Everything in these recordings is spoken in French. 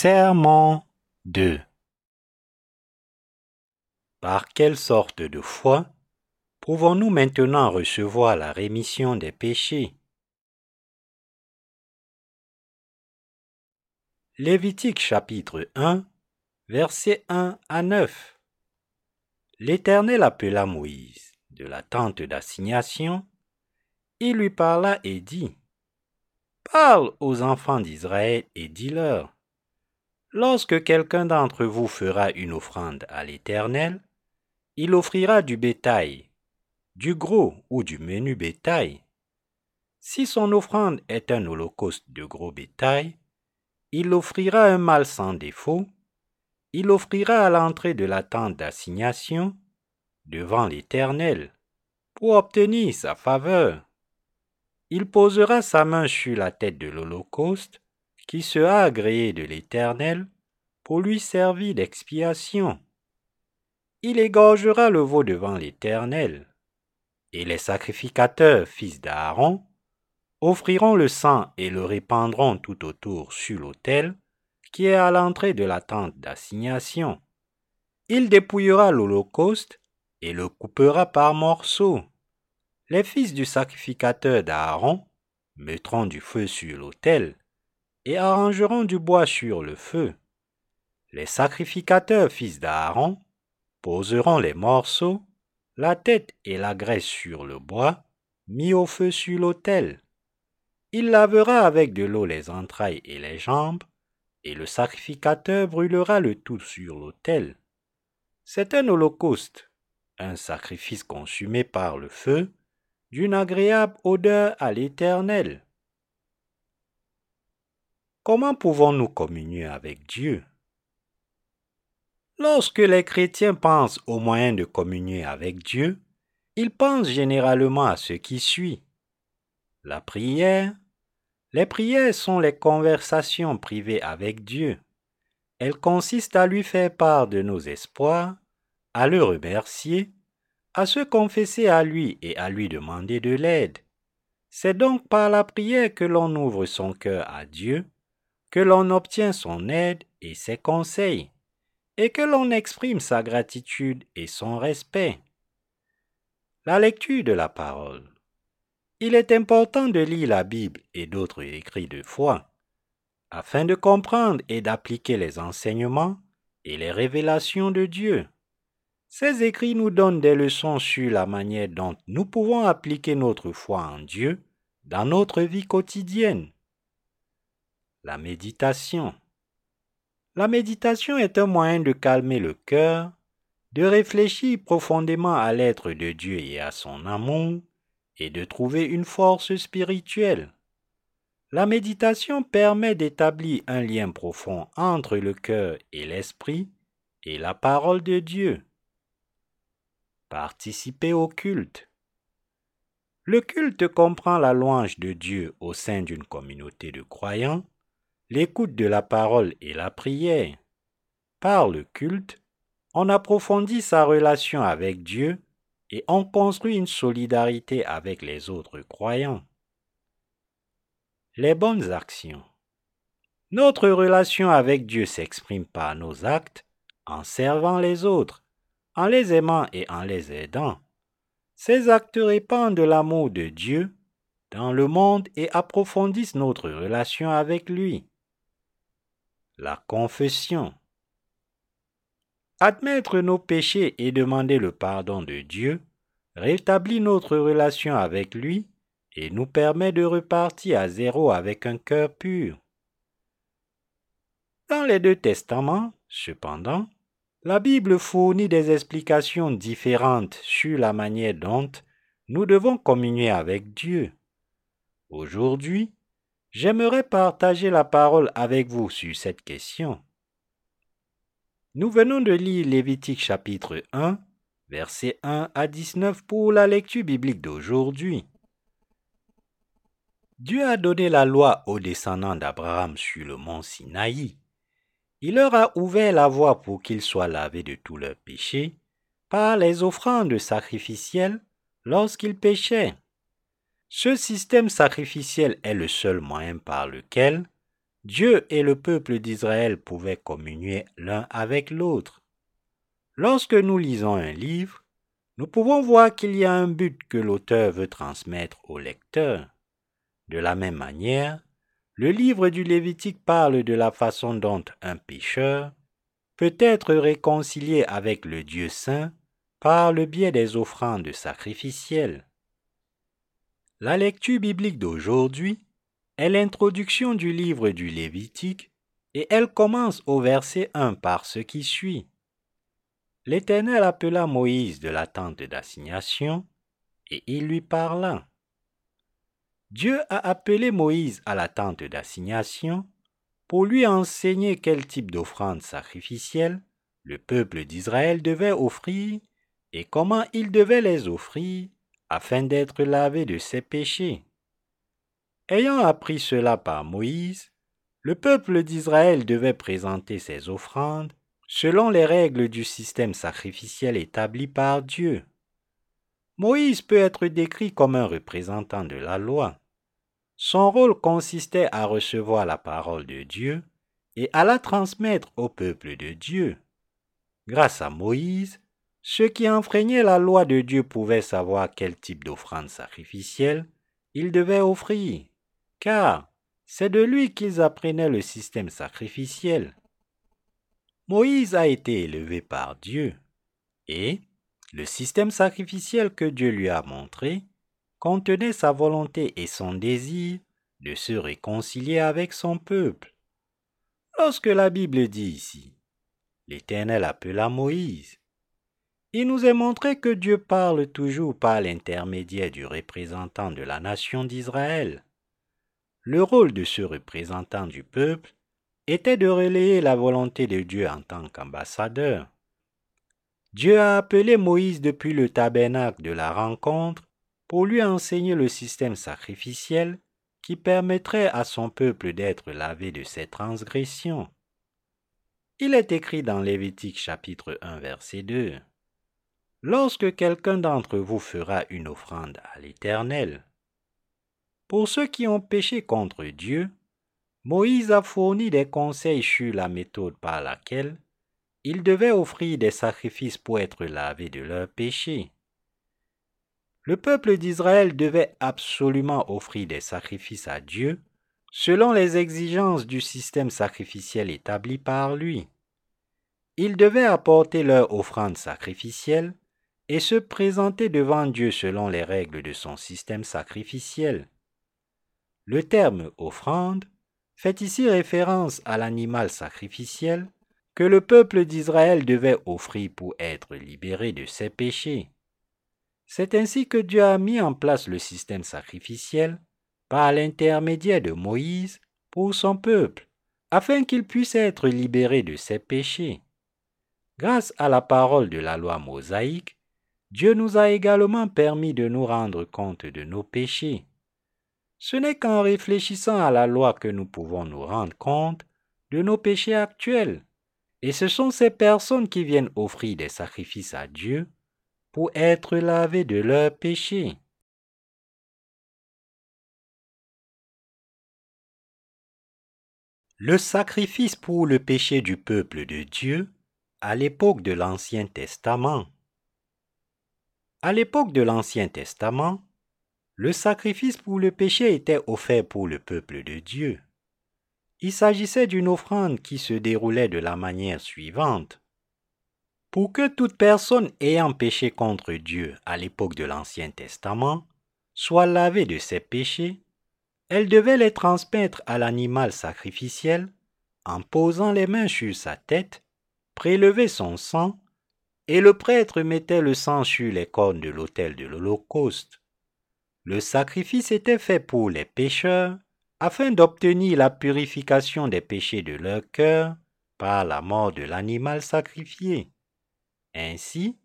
Serment 2 Par quelle sorte de foi pouvons-nous maintenant recevoir la rémission des péchés? Lévitique chapitre 1 versets 1 à 9 L'Éternel appela Moïse de la tente d'assignation. Il lui parla et dit, Parle aux enfants d'Israël et dis-leur, Lorsque quelqu'un d'entre vous fera une offrande à l'Éternel, il offrira du bétail, du gros ou du menu bétail. Si son offrande est un holocauste de gros bétail, il offrira un mâle sans défaut, il offrira à l'entrée de la tente d'assignation, devant l'Éternel, pour obtenir sa faveur. Il posera sa main sur la tête de l'holocauste, qui sera agréé de l'Éternel, pour lui servir d'expiation. Il égorgera le veau devant l'Éternel, et les sacrificateurs, fils d'Aaron, offriront le sang et le répandront tout autour sur l'autel qui est à l'entrée de la tente d'assignation. Il dépouillera l'holocauste et le coupera par morceaux. Les fils du sacrificateur d'Aaron mettront du feu sur l'autel et arrangeront du bois sur le feu. Les sacrificateurs fils d'Aaron poseront les morceaux, la tête et la graisse sur le bois, mis au feu sur l'autel. Il lavera avec de l'eau les entrailles et les jambes, et le sacrificateur brûlera le tout sur l'autel. C'est un holocauste, un sacrifice consumé par le feu, d'une agréable odeur à l'Éternel. Comment pouvons-nous communier avec Dieu? Lorsque les chrétiens pensent aux moyens de communier avec Dieu, ils pensent généralement à ce qui suit. La prière. Les prières sont les conversations privées avec Dieu. Elles consistent à lui faire part de nos espoirs, à le remercier, à se confesser à lui et à lui demander de l'aide. C'est donc par la prière que l'on ouvre son cœur à Dieu, que l'on obtient son aide et ses conseils, et que l'on exprime sa gratitude et son respect. La lecture de la parole. Il est important de lire la Bible et d'autres écrits de foi, afin de comprendre et d'appliquer les enseignements et les révélations de Dieu. Ces écrits nous donnent des leçons sur la manière dont nous pouvons appliquer notre foi en Dieu dans notre vie quotidienne. La méditation. La méditation est un moyen de calmer le cœur, de réfléchir profondément à l'être de Dieu et à son amour, et de trouver une force spirituelle. La méditation permet d'établir un lien profond entre le cœur et l'esprit et la parole de Dieu. Participer au culte. Le culte comprend la louange de Dieu au sein d'une communauté de croyants, l'écoute de la parole et la prière. Par le culte, on approfondit sa relation avec Dieu et on construit une solidarité avec les autres croyants. Les bonnes actions. Notre relation avec Dieu s'exprime par nos actes en servant les autres, en les aimant et en les aidant. Ces actes répandent l'amour de Dieu dans le monde et approfondissent notre relation avec lui. La confession. Admettre nos péchés et demander le pardon de Dieu rétablit notre relation avec lui et nous permet de repartir à zéro avec un cœur pur. Dans les deux testaments, cependant, la Bible fournit des explications différentes sur la manière dont nous devons communier avec Dieu. Aujourd'hui, j'aimerais partager la parole avec vous sur cette question. Nous venons de lire Lévitique chapitre 1, versets 1 à 19 pour la lecture biblique d'aujourd'hui. Dieu a donné la loi aux descendants d'Abraham sur le mont Sinaï. Il leur a ouvert la voie pour qu'ils soient lavés de tous leurs péchés par les offrandes sacrificielles lorsqu'ils péchaient. Ce système sacrificiel est le seul moyen par lequel Dieu et le peuple d'Israël pouvaient communier l'un avec l'autre. Lorsque nous lisons un livre, nous pouvons voir qu'il y a un but que l'auteur veut transmettre au lecteur. De la même manière, le livre du Lévitique parle de la façon dont un pécheur peut être réconcilié avec le Dieu saint par le biais des offrandes sacrificielles. La lecture biblique d'aujourd'hui est l'introduction du livre du Lévitique et elle commence au verset 1 par ce qui suit. L'Éternel appela Moïse de la tente d'assignation et il lui parla. Dieu a appelé Moïse à la tente d'assignation pour lui enseigner quel type d'offrande sacrificielle le peuple d'Israël devait offrir et comment il devait les offrir afin d'être lavé de ses péchés. Ayant appris cela par Moïse, le peuple d'Israël devait présenter ses offrandes selon les règles du système sacrificiel établi par Dieu. Moïse peut être décrit comme un représentant de la loi. Son rôle consistait à recevoir la parole de Dieu et à la transmettre au peuple de Dieu. Grâce à Moïse, ceux qui enfreignaient la loi de Dieu pouvaient savoir quel type d'offrande sacrificielle ils devaient offrir, car c'est de lui qu'ils apprenaient le système sacrificiel. Moïse a été élevé par Dieu, et le système sacrificiel que Dieu lui a montré contenait sa volonté et son désir de se réconcilier avec son peuple. Lorsque la Bible dit ici, l'Éternel appela Moïse, il nous est montré que Dieu parle toujours par l'intermédiaire du représentant de la nation d'Israël. Le rôle de ce représentant du peuple était de relayer la volonté de Dieu en tant qu'ambassadeur. Dieu a appelé Moïse depuis le tabernacle de la rencontre pour lui enseigner le système sacrificiel qui permettrait à son peuple d'être lavé de ses transgressions. Il est écrit dans Lévitique chapitre 1 verset 2. Lorsque quelqu'un d'entre vous fera une offrande à l'Éternel, pour ceux qui ont péché contre Dieu, Moïse a fourni des conseils sur la méthode par laquelle ils devaient offrir des sacrifices pour être lavés de leurs péchés. Le peuple d'Israël devait absolument offrir des sacrifices à Dieu selon les exigences du système sacrificiel établi par lui. Ils devaient apporter leur offrande sacrificielle et se présenter devant Dieu selon les règles de son système sacrificiel. Le terme offrande fait ici référence à l'animal sacrificiel que le peuple d'Israël devait offrir pour être libéré de ses péchés. C'est ainsi que Dieu a mis en place le système sacrificiel par l'intermédiaire de Moïse pour son peuple, afin qu'il puisse être libéré de ses péchés. Grâce à la parole de la loi mosaïque, Dieu nous a également permis de nous rendre compte de nos péchés. Ce n'est qu'en réfléchissant à la loi que nous pouvons nous rendre compte de nos péchés actuels. Et ce sont ces personnes qui viennent offrir des sacrifices à Dieu pour être lavés de leurs péchés. Le sacrifice pour le péché du peuple de Dieu à l'époque de l'Ancien Testament. À l'époque de l'Ancien Testament, le sacrifice pour le péché était offert pour le peuple de Dieu. Il s'agissait d'une offrande qui se déroulait de la manière suivante. Pour que toute personne ayant péché contre Dieu à l'époque de l'Ancien Testament soit lavée de ses péchés, elle devait les transmettre à l'animal sacrificiel en posant les mains sur sa tête, prélever son sang, et le prêtre mettait le sang sur les cornes de l'autel de l'Holocauste. Le sacrifice était fait pour les pécheurs afin d'obtenir la purification des péchés de leur cœur par la mort de l'animal sacrifié. Ainsi,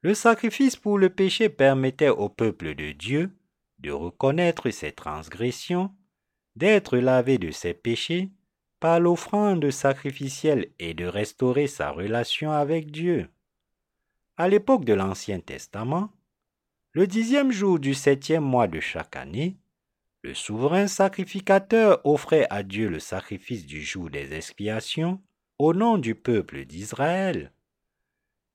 le sacrifice pour le péché permettait au peuple de Dieu de reconnaître ses transgressions, d'être lavé de ses péchés par l'offrande sacrificielle et de restaurer sa relation avec Dieu. À l'époque de l'Ancien Testament, le dixième jour du septième mois de chaque année, le souverain sacrificateur offrait à Dieu le sacrifice du jour des expiations au nom du peuple d'Israël.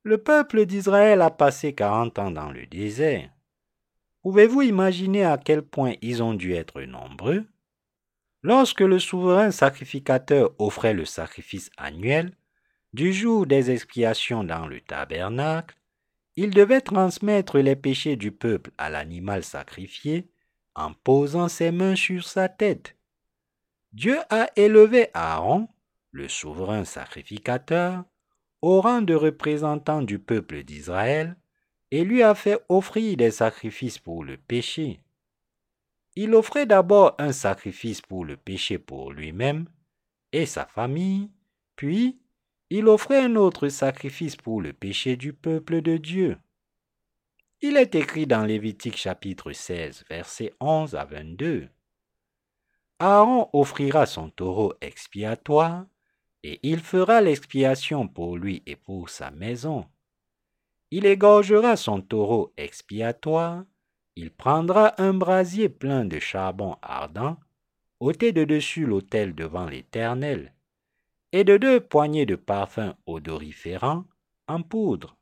Le peuple d'Israël a passé quarante ans dans le désert. Pouvez-vous imaginer à quel point ils ont dû être nombreux? Lorsque le souverain sacrificateur offrait le sacrifice annuel, du jour des expiations dans le tabernacle, il devait transmettre les péchés du peuple à l'animal sacrifié en posant ses mains sur sa tête. Dieu a élevé Aaron, le souverain sacrificateur, au rang de représentant du peuple d'Israël et lui a fait offrir des sacrifices pour le péché. Il offrait d'abord un sacrifice pour le péché pour lui-même et sa famille, puis il offrait un autre sacrifice pour le péché du peuple de Dieu. Il est écrit dans Lévitique chapitre 16, versets 11 à 22. Aaron offrira son taureau expiatoire, et il fera l'expiation pour lui et pour sa maison. Il égorgera son taureau expiatoire, il prendra un brasier plein de charbon ardent, ôté de dessus l'autel devant l'Éternel, et de deux poignées de parfum odoriférant en poudre.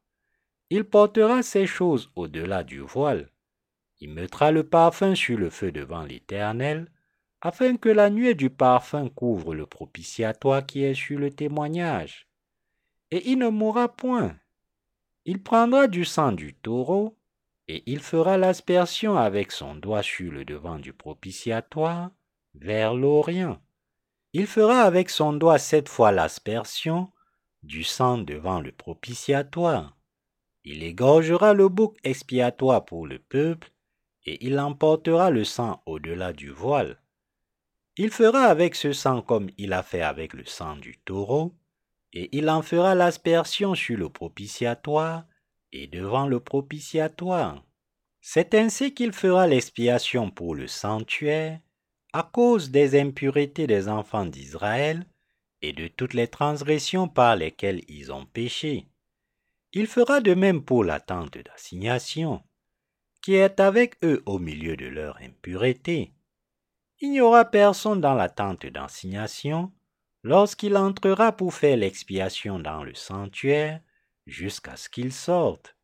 Il portera ces choses au-delà du voile. Il mettra le parfum sur le feu devant l'Éternel, afin que la nuée du parfum couvre le propitiatoire qui est sur le témoignage. Et il ne mourra point. Il prendra du sang du taureau, et il fera l'aspersion avec son doigt sur le devant du propitiatoire, vers l'Orient. Il fera avec son doigt sept fois l'aspersion du sang devant le propitiatoire. Il égorgera le bouc expiatoire pour le peuple, et il emportera le sang au-delà du voile. Il fera avec ce sang comme il a fait avec le sang du taureau, et il en fera l'aspersion sur le propitiatoire et devant le propitiatoire. C'est ainsi qu'il fera l'expiation pour le sanctuaire, à cause des impuretés des enfants d'Israël et de toutes les transgressions par lesquelles ils ont péché. Il fera de même pour la tente d'assignation, qui est avec eux au milieu de leur impureté. Il n'y aura personne dans la tente d'assignation lorsqu'il entrera pour faire l'expiation dans le sanctuaire jusqu'à ce qu'il sorte.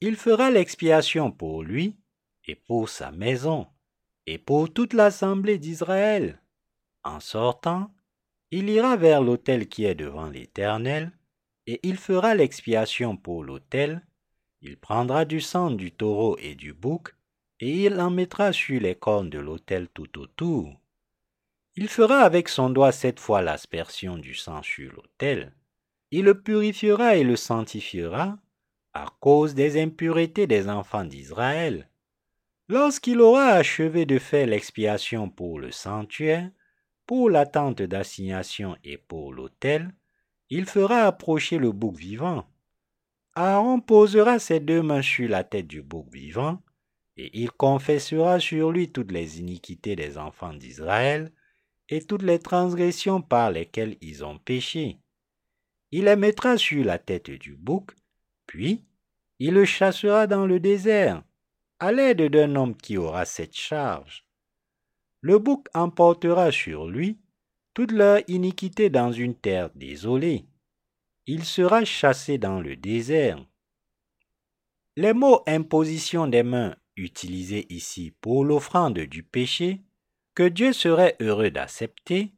Il fera l'expiation pour lui et pour sa maison et pour toute l'assemblée d'Israël. En sortant, il ira vers l'autel qui est devant l'Éternel et il fera l'expiation pour l'autel, il prendra du sang du taureau et du bouc, et il en mettra sur les cornes de l'autel tout autour. Il fera avec son doigt sept fois l'aspersion du sang sur l'autel. Il le purifiera et le sanctifiera à cause des impuretés des enfants d'Israël. Lorsqu'il aura achevé de faire l'expiation pour le sanctuaire, pour la tente d'assignation et pour l'autel, il fera approcher le bouc vivant. Aaron posera ses deux mains sur la tête du bouc vivant, et il confessera sur lui toutes les iniquités des enfants d'Israël et toutes les transgressions par lesquelles ils ont péché. Il les mettra sur la tête du bouc, puis il le chassera dans le désert, à l'aide d'un homme qui aura cette charge. Le bouc emportera sur lui toute leur iniquité dans une terre désolée. Il sera chassé dans le désert. Les mots imposition des mains utilisés ici pour l'offrande du péché, que Dieu serait heureux d'accepter,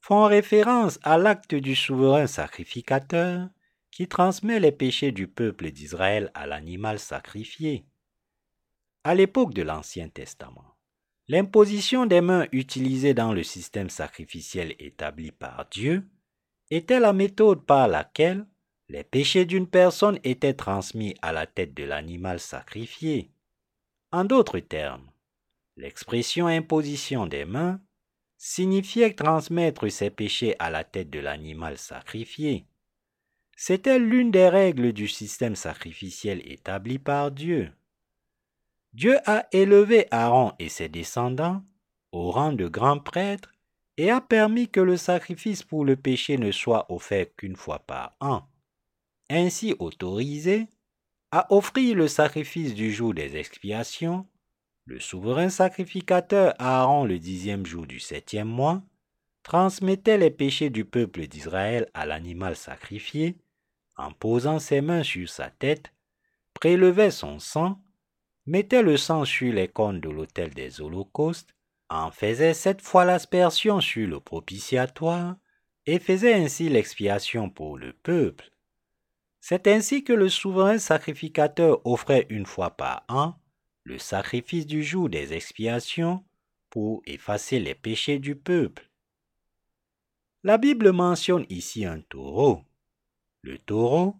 font référence à l'acte du souverain sacrificateur qui transmet les péchés du peuple d'Israël à l'animal sacrifié. À l'époque de l'Ancien Testament, L'imposition des mains utilisée dans le système sacrificiel établi par Dieu était la méthode par laquelle les péchés d'une personne étaient transmis à la tête de l'animal sacrifié. En d'autres termes, l'expression imposition des mains signifiait transmettre ses péchés à la tête de l'animal sacrifié. C'était l'une des règles du système sacrificiel établi par Dieu. Dieu a élevé Aaron et ses descendants au rang de grands prêtres et a permis que le sacrifice pour le péché ne soit offert qu'une fois par an, ainsi autorisé à offrir le sacrifice du jour des expiations. Le souverain sacrificateur Aaron le dixième jour du septième mois transmettait les péchés du peuple d'Israël à l'animal sacrifié. En posant ses mains sur sa tête, prélevait son sang, mettait le sang sur les cornes de l'autel des holocaustes, en faisait sept fois l'aspersion sur le propitiatoire et faisait ainsi l'expiation pour le peuple. C'est ainsi que le souverain sacrificateur offrait une fois par an le sacrifice du jour des expiations pour effacer les péchés du peuple. La Bible mentionne ici un taureau. Le taureau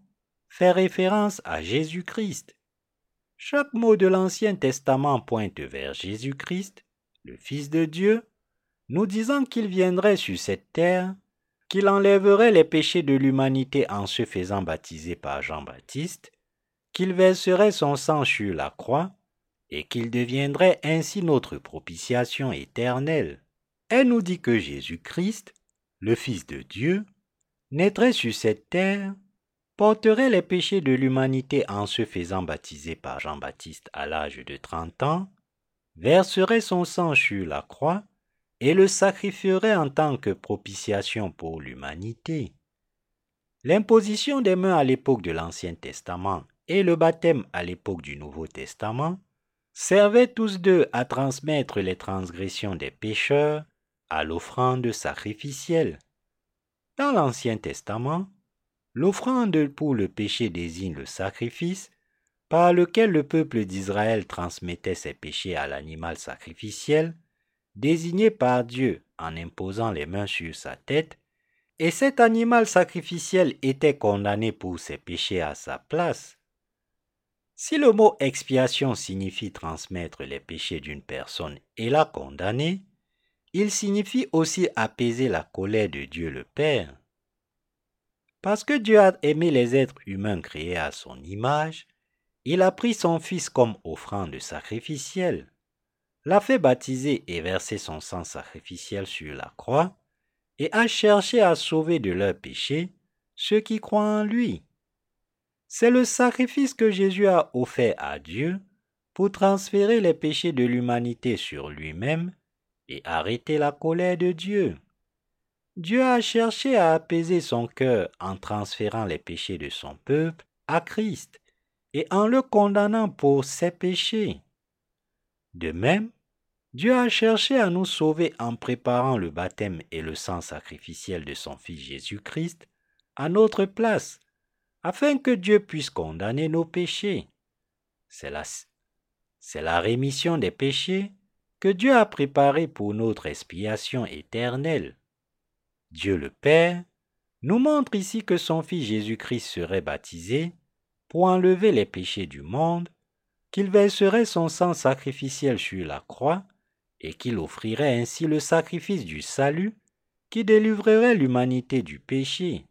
fait référence à Jésus-Christ. Chaque mot de l'Ancien Testament pointe vers Jésus-Christ, le Fils de Dieu, nous disant qu'il viendrait sur cette terre, qu'il enlèverait les péchés de l'humanité en se faisant baptiser par Jean-Baptiste, qu'il verserait son sang sur la croix, et qu'il deviendrait ainsi notre propitiation éternelle. Elle nous dit que Jésus-Christ, le Fils de Dieu, naîtrait sur cette terre, porterait les péchés de l'humanité en se faisant baptiser par Jean-Baptiste à l'âge de 30 ans, verserait son sang sur la croix et le sacrifierait en tant que propitiation pour l'humanité. L'imposition des mains à l'époque de l'Ancien Testament et le baptême à l'époque du Nouveau Testament servaient tous deux à transmettre les transgressions des pécheurs à l'offrande sacrificielle. Dans l'Ancien Testament, l'offrande pour le péché désigne le sacrifice par lequel le peuple d'Israël transmettait ses péchés à l'animal sacrificiel, désigné par Dieu en imposant les mains sur sa tête, et cet animal sacrificiel était condamné pour ses péchés à sa place. Si le mot expiation signifie transmettre les péchés d'une personne et la condamner, il signifie aussi apaiser la colère de Dieu le Père. Parce que Dieu a aimé les êtres humains créés à son image, il a pris son Fils comme offrande sacrificielle, l'a fait baptiser et verser son sang sacrificiel sur la croix, et a cherché à sauver de leurs péchés ceux qui croient en lui. C'est le sacrifice que Jésus a offert à Dieu pour transférer les péchés de l'humanité sur lui-même et arrêter la colère de Dieu. Dieu a cherché à apaiser son cœur en transférant les péchés de son peuple à Christ et en le condamnant pour ses péchés. De même, Dieu a cherché à nous sauver en préparant le baptême et le sang sacrificiel de son Fils Jésus-Christ à notre place afin que Dieu puisse condamner nos péchés. C'est la, c'est la rémission des péchés que Dieu a préparée pour notre expiation éternelle. Dieu le Père nous montre ici que son Fils Jésus-Christ serait baptisé pour enlever les péchés du monde, qu'il verserait son sang sacrificiel sur la croix et qu'il offrirait ainsi le sacrifice du salut qui délivrerait l'humanité du péché.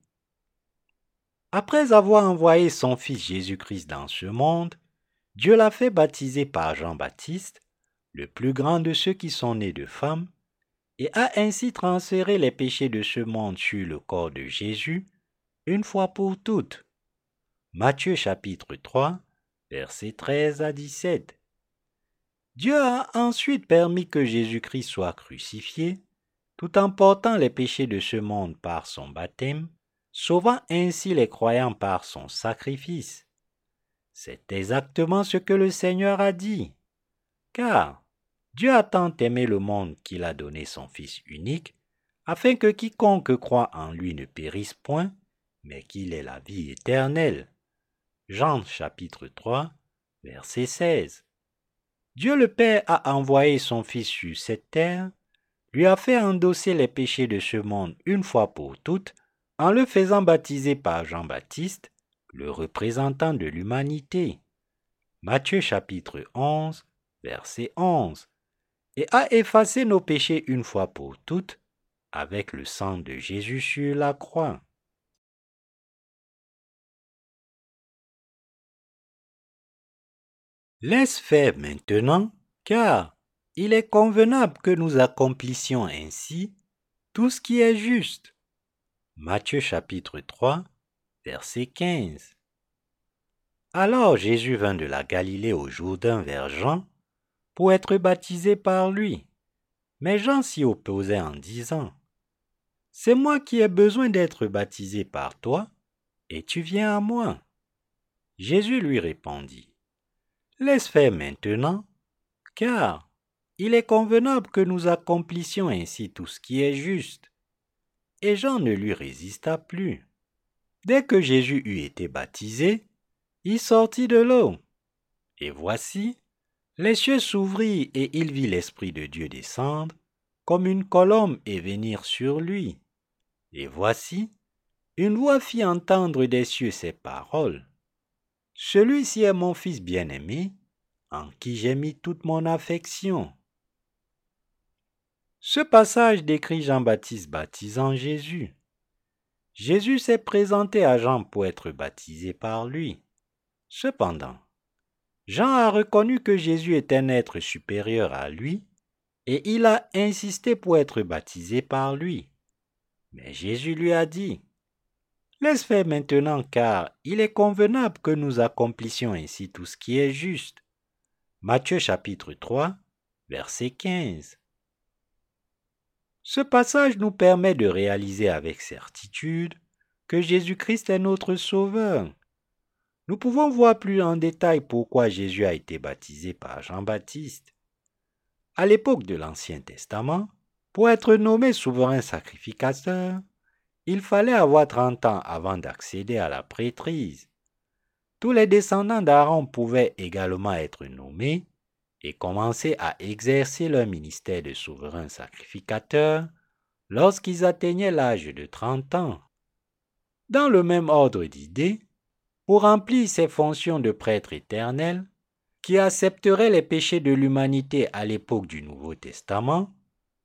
Après avoir envoyé son Fils Jésus-Christ dans ce monde, Dieu l'a fait baptiser par Jean-Baptiste, le plus grand de ceux qui sont nés de femmes, et a ainsi transféré les péchés de ce monde sur le corps de Jésus, une fois pour toutes. Matthieu chapitre 3, versets 13 à 17. Dieu a ensuite permis que Jésus-Christ soit crucifié, tout en portant les péchés de ce monde par son baptême, sauvant ainsi les croyants par son sacrifice. C'est exactement ce que le Seigneur a dit. Car Dieu a tant aimé le monde qu'il a donné son Fils unique, afin que quiconque croit en lui ne périsse point, mais qu'il ait la vie éternelle. Jean chapitre 3, verset 16. Dieu le Père a envoyé son Fils sur cette terre, lui a fait endosser les péchés de ce monde une fois pour toutes, en le faisant baptiser par Jean-Baptiste, le représentant de l'humanité. Matthieu chapitre 11, verset 11, et a effacé nos péchés une fois pour toutes avec le sang de Jésus sur la croix. Laisse faire maintenant, car il est convenable que nous accomplissions ainsi tout ce qui est juste. Matthieu chapitre 3, verset 15. Alors Jésus vint de la Galilée au Jourdain vers Jean pour être baptisé par lui. Mais Jean s'y opposait en disant, C'est moi qui ai besoin d'être baptisé par toi, et tu viens à moi. Jésus lui répondit, Laisse faire maintenant, car il est convenable que nous accomplissions ainsi tout ce qui est juste. Et Jean ne lui résista plus. Dès que Jésus eut été baptisé, il sortit de l'eau. Et voici, les cieux s'ouvrirent et il vit l'Esprit de Dieu descendre comme une colombe et venir sur lui. Et voici, une voix fit entendre des cieux ces paroles. Celui-ci est mon Fils bien-aimé, en qui j'ai mis toute mon affection. Ce passage décrit Jean-Baptiste baptisant Jésus. Jésus s'est présenté à Jean pour être baptisé par lui. Cependant, Jean a reconnu que Jésus est un être supérieur à lui et il a insisté pour être baptisé par lui. Mais Jésus lui a dit, Laisse faire maintenant car il est convenable que nous accomplissions ainsi tout ce qui est juste. Matthieu chapitre 3, verset 15. Ce passage nous permet de réaliser avec certitude que Jésus-Christ est notre Sauveur. Nous pouvons voir plus en détail pourquoi Jésus a été baptisé par Jean-Baptiste. À l'époque de l'Ancien Testament, pour être nommé souverain sacrificateur, il fallait avoir 30 ans avant d'accéder à la prêtrise. Tous les descendants d'Aaron pouvaient également être nommés et commencer à exercer leur ministère de souverain sacrificateur lorsqu'ils atteignaient l'âge de 30 ans. Dans le même ordre d'idées, pour remplir ses fonctions de prêtre éternel, qui accepterait les péchés de l'humanité à l'époque du Nouveau Testament,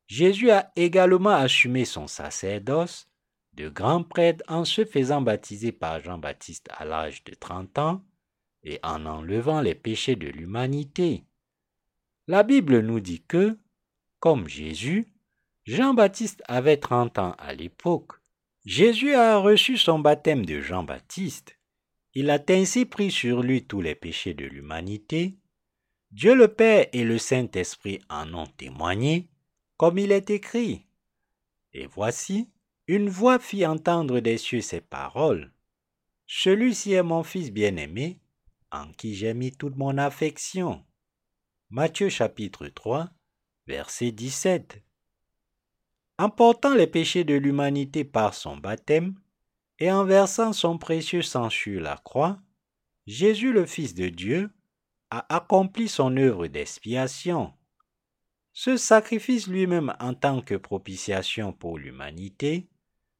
Jésus a également assumé son sacerdoce de grand prêtre en se faisant baptiser par Jean-Baptiste à l'âge de 30 ans et en enlevant les péchés de l'humanité. La Bible nous dit que, comme Jésus, Jean-Baptiste avait 30 ans à l'époque. Jésus a reçu son baptême de Jean-Baptiste il a ainsi pris sur lui tous les péchés de l'humanité. Dieu le Père et le Saint-Esprit en ont témoigné, comme il est écrit. Et voici, une voix fit entendre des cieux ces paroles. Celui-ci est mon Fils bien-aimé, en qui j'ai mis toute mon affection. Matthieu chapitre 3, verset 17. En portant les péchés de l'humanité par son baptême, et en versant son précieux sang sur la croix, Jésus le Fils de Dieu a accompli son œuvre d'expiation. Ce sacrifice lui-même en tant que propitiation pour l'humanité,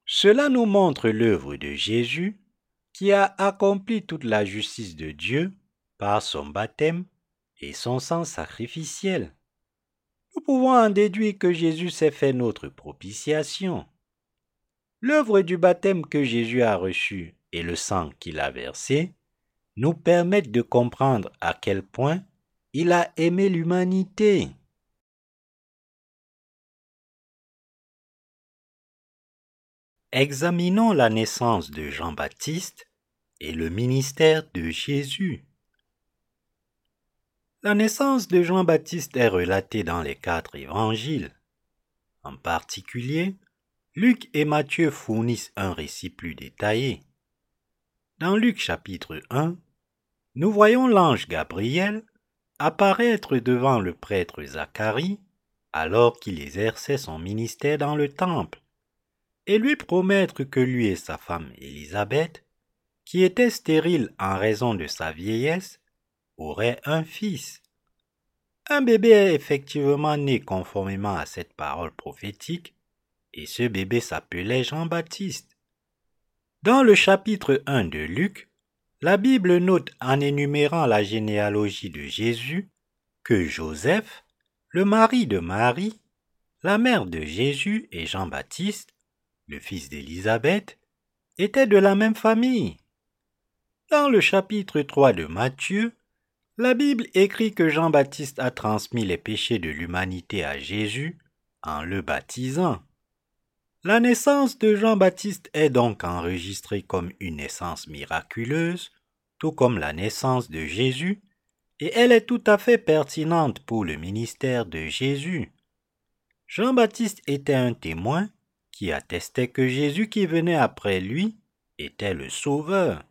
cela nous montre l'œuvre de Jésus qui a accompli toute la justice de Dieu par son baptême et son sang sacrificiel. Nous pouvons en déduire que Jésus s'est fait notre propitiation. L'œuvre du baptême que Jésus a reçu et le sang qu'il a versé nous permettent de comprendre à quel point il a aimé l'humanité. Examinons la naissance de Jean-Baptiste et le ministère de Jésus. La naissance de Jean-Baptiste est relatée dans les quatre évangiles. En particulier, Luc et Matthieu fournissent un récit plus détaillé. Dans Luc chapitre 1, nous voyons l'ange Gabriel apparaître devant le prêtre Zacharie alors qu'il exerçait son ministère dans le temple, et lui promettre que lui et sa femme Élisabeth, qui était stérile en raison de sa vieillesse, auraient un fils. Un bébé est effectivement né conformément à cette parole prophétique, et ce bébé s'appelait Jean-Baptiste. Dans le chapitre 1 de Luc, la Bible note en énumérant la généalogie de Jésus que Joseph, le mari de Marie, la mère de Jésus et Jean-Baptiste, le fils d'Élisabeth, étaient de la même famille. Dans le chapitre 3 de Matthieu, la Bible écrit que Jean-Baptiste a transmis les péchés de l'humanité à Jésus en le baptisant. La naissance de Jean-Baptiste est donc enregistrée comme une naissance miraculeuse, tout comme la naissance de Jésus, et elle est tout à fait pertinente pour le ministère de Jésus. Jean-Baptiste était un témoin qui attestait que Jésus qui venait après lui était le Sauveur.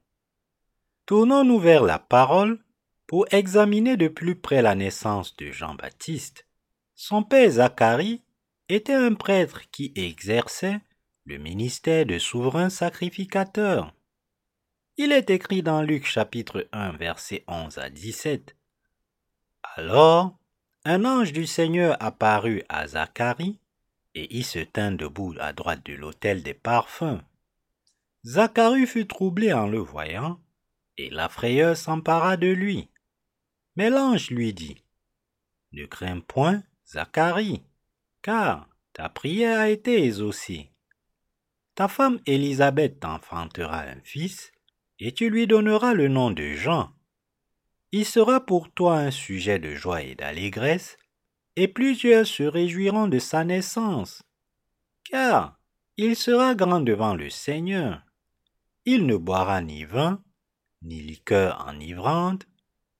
Tournons-nous vers la parole pour examiner de plus près la naissance de Jean-Baptiste. Son père Zacharie était un prêtre qui exerçait le ministère de souverain sacrificateur. Il est écrit dans Luc chapitre 1 verset 11 à 17. Alors, un ange du Seigneur apparut à Zacharie, et il se tint debout à droite de l'autel des parfums. Zacharie fut troublé en le voyant, et la frayeur s'empara de lui. Mais l'ange lui dit, Ne crains point, Zacharie, car ta prière a été exaucée. Ta femme Élisabeth t'enfantera un fils, et tu lui donneras le nom de Jean. Il sera pour toi un sujet de joie et d'allégresse, et plusieurs se réjouiront de sa naissance, car il sera grand devant le Seigneur. Il ne boira ni vin, ni liqueur enivrante,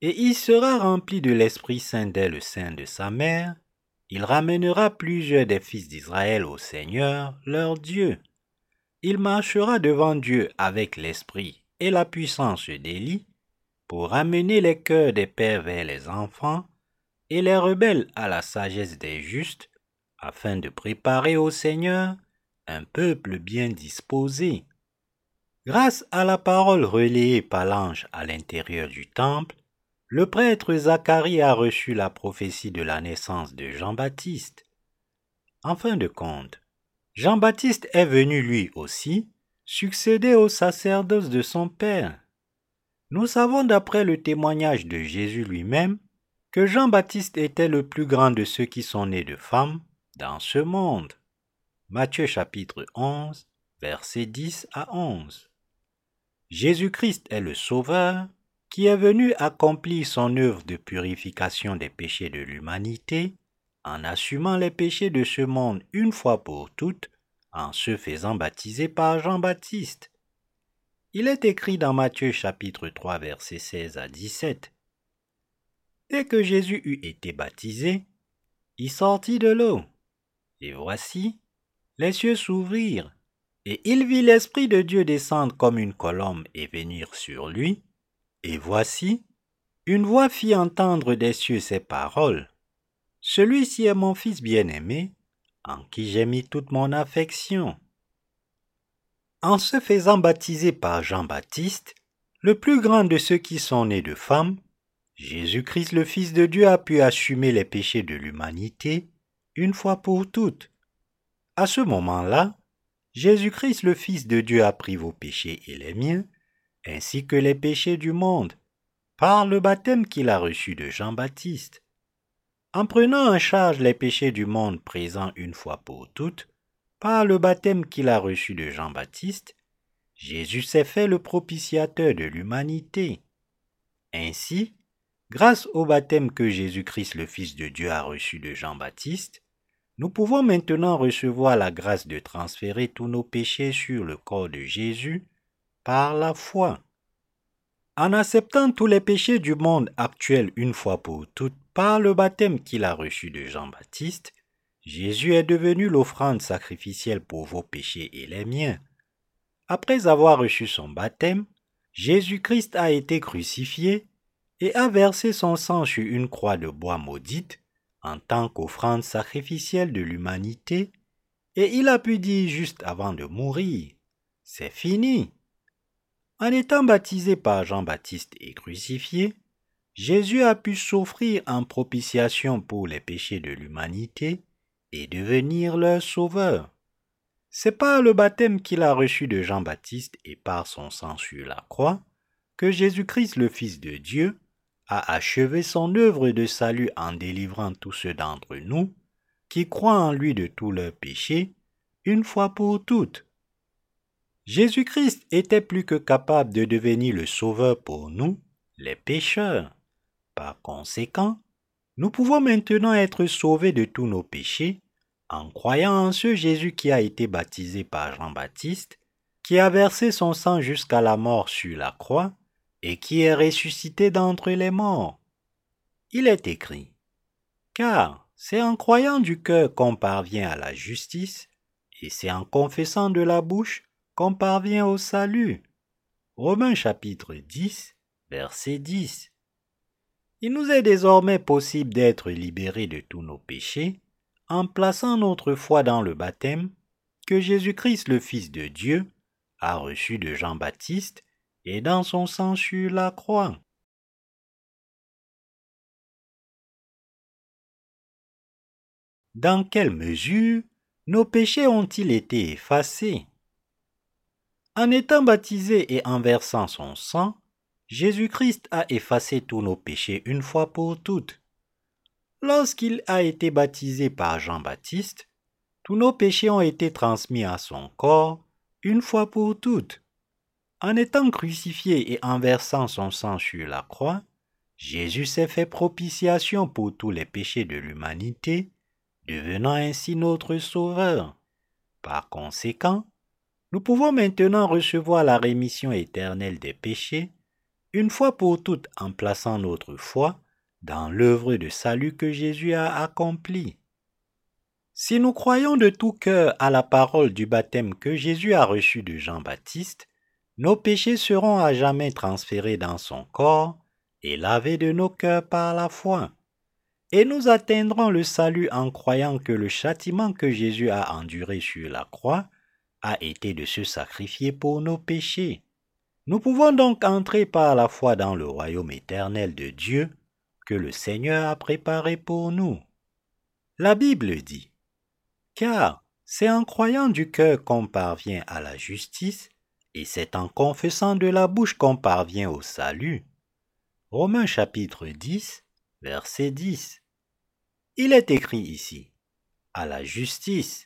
et il sera rempli de l'Esprit Saint dès le sein de sa mère. Il ramènera plusieurs des fils d'Israël au Seigneur, leur Dieu. Il marchera devant Dieu avec l'Esprit et la puissance d'Élie, pour amener les cœurs des pères vers les enfants et les rebelles à la sagesse des justes, afin de préparer au Seigneur un peuple bien disposé. Grâce à la parole relayée par l'ange à l'intérieur du temple, le prêtre Zacharie a reçu la prophétie de la naissance de Jean-Baptiste. En fin de compte, Jean-Baptiste est venu lui aussi succéder au sacerdoce de son père. Nous savons d'après le témoignage de Jésus lui-même que Jean-Baptiste était le plus grand de ceux qui sont nés de femmes dans ce monde. Matthieu chapitre 11, versets 10 à 11. Jésus-Christ est le Sauveur qui est venu accomplir son œuvre de purification des péchés de l'humanité en assumant les péchés de ce monde une fois pour toutes en se faisant baptiser par Jean-Baptiste. Il est écrit dans Matthieu chapitre 3 versets 16 à 17. Dès que Jésus eut été baptisé, il sortit de l'eau. Et voici, les cieux s'ouvrirent, et il vit l'Esprit de Dieu descendre comme une colombe et venir sur lui. Et voici, une voix fit entendre des cieux ces paroles. Celui-ci est mon Fils bien-aimé, en qui j'ai mis toute mon affection. En se faisant baptiser par Jean-Baptiste, le plus grand de ceux qui sont nés de femmes, Jésus-Christ le Fils de Dieu a pu assumer les péchés de l'humanité une fois pour toutes. À ce moment-là, Jésus-Christ le Fils de Dieu a pris vos péchés et les miens, ainsi que les péchés du monde, par le baptême qu'il a reçu de Jean-Baptiste. En prenant en charge les péchés du monde présents une fois pour toutes, par le baptême qu'il a reçu de Jean-Baptiste, Jésus s'est fait le propitiateur de l'humanité. Ainsi, grâce au baptême que Jésus-Christ le Fils de Dieu a reçu de Jean-Baptiste, nous pouvons maintenant recevoir la grâce de transférer tous nos péchés sur le corps de Jésus par la foi. En acceptant tous les péchés du monde actuel une fois pour toutes par le baptême qu'il a reçu de Jean-Baptiste, Jésus est devenu l'offrande sacrificielle pour vos péchés et les miens. Après avoir reçu son baptême, Jésus-Christ a été crucifié et a versé son sang sur une croix de bois maudite en tant qu'offrande sacrificielle de l'humanité, et il a pu dire juste avant de mourir, C'est fini. En étant baptisé par Jean-Baptiste et crucifié, Jésus a pu s'offrir en propitiation pour les péchés de l'humanité et devenir leur sauveur. C'est par le baptême qu'il a reçu de Jean-Baptiste et par son sang sur la croix que Jésus-Christ le Fils de Dieu a achevé son œuvre de salut en délivrant tous ceux d'entre nous qui croient en lui de tous leurs péchés, une fois pour toutes. Jésus-Christ était plus que capable de devenir le Sauveur pour nous, les pécheurs. Par conséquent, nous pouvons maintenant être sauvés de tous nos péchés en croyant en ce Jésus qui a été baptisé par Jean-Baptiste, qui a versé son sang jusqu'à la mort sur la croix, et qui est ressuscité d'entre les morts. il est écrit, Car c'est en croyant du cœur qu'on parvient à la justice, et c'est en confessant de la bouche qu'on parvient au salut. Romains chapitre 10, verset 10. Il nous est désormais possible d'être libérés de tous nos péchés en plaçant notre foi dans le baptême que Jésus-Christ le Fils de Dieu a reçu de Jean-Baptiste et dans son sang sur la croix. Dans quelle mesure nos péchés ont-ils été effacés? En étant baptisé et en versant son sang, Jésus-Christ a effacé tous nos péchés une fois pour toutes. Lorsqu'il a été baptisé par Jean-Baptiste, tous nos péchés ont été transmis à son corps une fois pour toutes. En étant crucifié et en versant son sang sur la croix, Jésus s'est fait propitiation pour tous les péchés de l'humanité, devenant ainsi notre Sauveur. Par conséquent, nous pouvons maintenant recevoir la rémission éternelle des péchés, une fois pour toutes en plaçant notre foi dans l'œuvre de salut que Jésus a accomplie. Si nous croyons de tout cœur à la parole du baptême que Jésus a reçu de Jean-Baptiste, nos péchés seront à jamais transférés dans son corps et lavés de nos cœurs par la foi. Et nous atteindrons le salut en croyant que le châtiment que Jésus a enduré sur la croix a été de se sacrifier pour nos péchés. Nous pouvons donc entrer par la foi dans le royaume éternel de Dieu que le Seigneur a préparé pour nous. La Bible dit, Car c'est en croyant du cœur qu'on parvient à la justice, et c'est en confessant de la bouche qu'on parvient au salut. Romains chapitre 10, verset 10. Il est écrit ici, à la justice.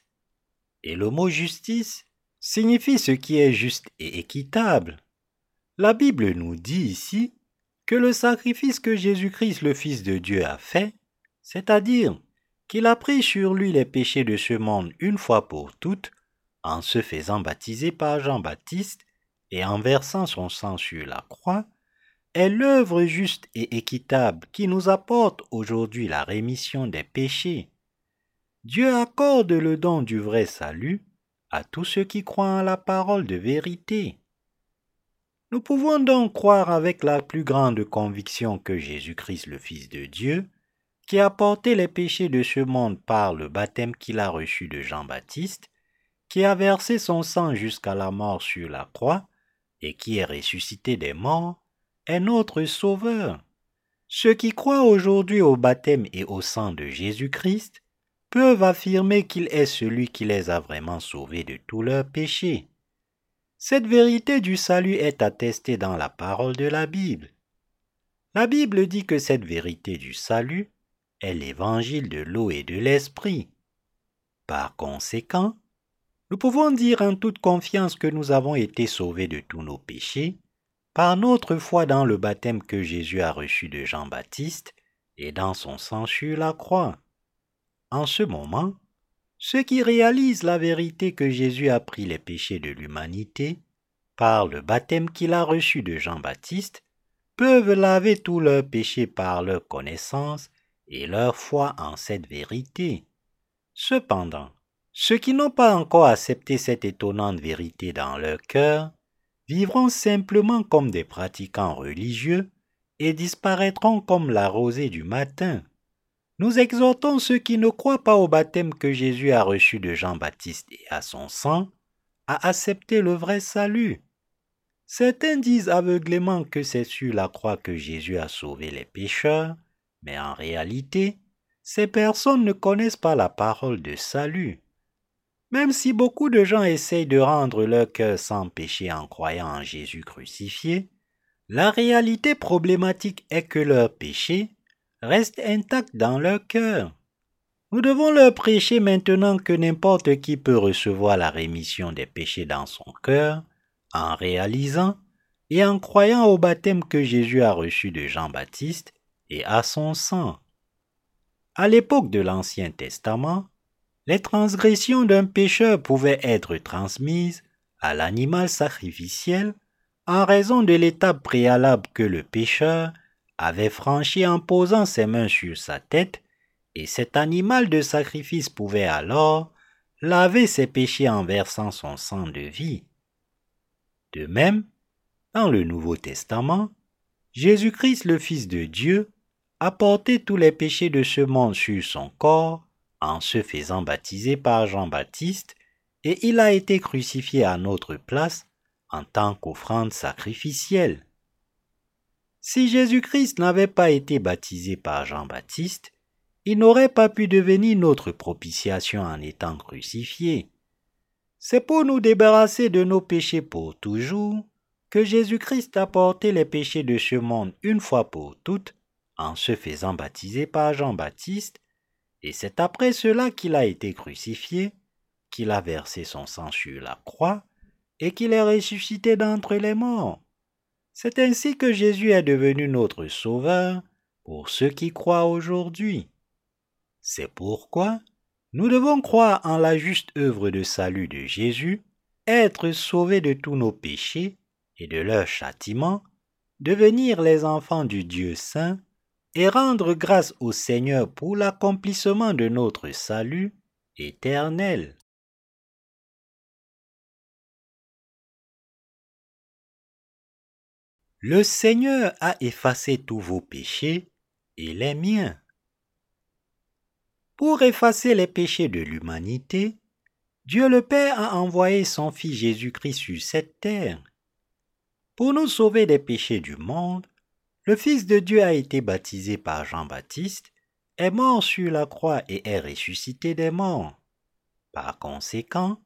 Et le mot justice signifie ce qui est juste et équitable. La Bible nous dit ici que le sacrifice que Jésus-Christ le Fils de Dieu a fait, c'est-à-dire qu'il a pris sur lui les péchés de ce monde une fois pour toutes, en se faisant baptiser par Jean-Baptiste et en versant son sang sur la croix, est l'œuvre juste et équitable qui nous apporte aujourd'hui la rémission des péchés. Dieu accorde le don du vrai salut à tous ceux qui croient en la parole de vérité. Nous pouvons donc croire avec la plus grande conviction que Jésus-Christ le Fils de Dieu, qui a porté les péchés de ce monde par le baptême qu'il a reçu de Jean-Baptiste, qui a versé son sang jusqu'à la mort sur la croix, et qui est ressuscité des morts, est notre Sauveur. Ceux qui croient aujourd'hui au baptême et au sang de Jésus-Christ peuvent affirmer qu'il est celui qui les a vraiment sauvés de tous leurs péchés. Cette vérité du salut est attestée dans la parole de la Bible. La Bible dit que cette vérité du salut est l'évangile de l'eau et de l'esprit. Par conséquent, nous pouvons dire en toute confiance que nous avons été sauvés de tous nos péchés par notre foi dans le baptême que Jésus a reçu de Jean-Baptiste et dans son sang sur la croix. En ce moment, ceux qui réalisent la vérité que Jésus a pris les péchés de l'humanité par le baptême qu'il a reçu de Jean-Baptiste peuvent laver tous leurs péchés par leur connaissance et leur foi en cette vérité. Cependant, ceux qui n'ont pas encore accepté cette étonnante vérité dans leur cœur vivront simplement comme des pratiquants religieux et disparaîtront comme la rosée du matin. Nous exhortons ceux qui ne croient pas au baptême que Jésus a reçu de Jean-Baptiste et à son sang à accepter le vrai salut. Certains disent aveuglément que c'est sur la croix que Jésus a sauvé les pécheurs, mais en réalité, ces personnes ne connaissent pas la parole de salut. Même si beaucoup de gens essayent de rendre leur cœur sans péché en croyant en Jésus crucifié, la réalité problématique est que leur péché reste intact dans leur cœur. Nous devons leur prêcher maintenant que n'importe qui peut recevoir la rémission des péchés dans son cœur en réalisant et en croyant au baptême que Jésus a reçu de Jean-Baptiste et à son sang. À l'époque de l'Ancien Testament, les transgressions d'un pécheur pouvaient être transmises à l'animal sacrificiel en raison de l'étape préalable que le pécheur avait franchi en posant ses mains sur sa tête, et cet animal de sacrifice pouvait alors laver ses péchés en versant son sang de vie. De même, dans le Nouveau Testament, Jésus-Christ le Fils de Dieu a porté tous les péchés de ce monde sur son corps en se faisant baptiser par Jean-Baptiste et il a été crucifié à notre place en tant qu'offrande sacrificielle. Si Jésus-Christ n'avait pas été baptisé par Jean-Baptiste, il n'aurait pas pu devenir notre propitiation en étant crucifié. C'est pour nous débarrasser de nos péchés pour toujours que Jésus-Christ a porté les péchés de ce monde une fois pour toutes en se faisant baptiser par Jean-Baptiste, et c'est après cela qu'il a été crucifié, qu'il a versé son sang sur la croix, et qu'il est ressuscité d'entre les morts. C'est ainsi que Jésus est devenu notre Sauveur pour ceux qui croient aujourd'hui. C'est pourquoi nous devons croire en la juste œuvre de salut de Jésus, être sauvés de tous nos péchés et de leur châtiment, devenir les enfants du Dieu saint et rendre grâce au Seigneur pour l'accomplissement de notre salut éternel. Le Seigneur a effacé tous vos péchés et les miens. Pour effacer les péchés de l'humanité, Dieu le Père a envoyé son Fils Jésus-Christ sur cette terre. Pour nous sauver des péchés du monde, le Fils de Dieu a été baptisé par Jean-Baptiste, est mort sur la croix et est ressuscité des morts. Par conséquent,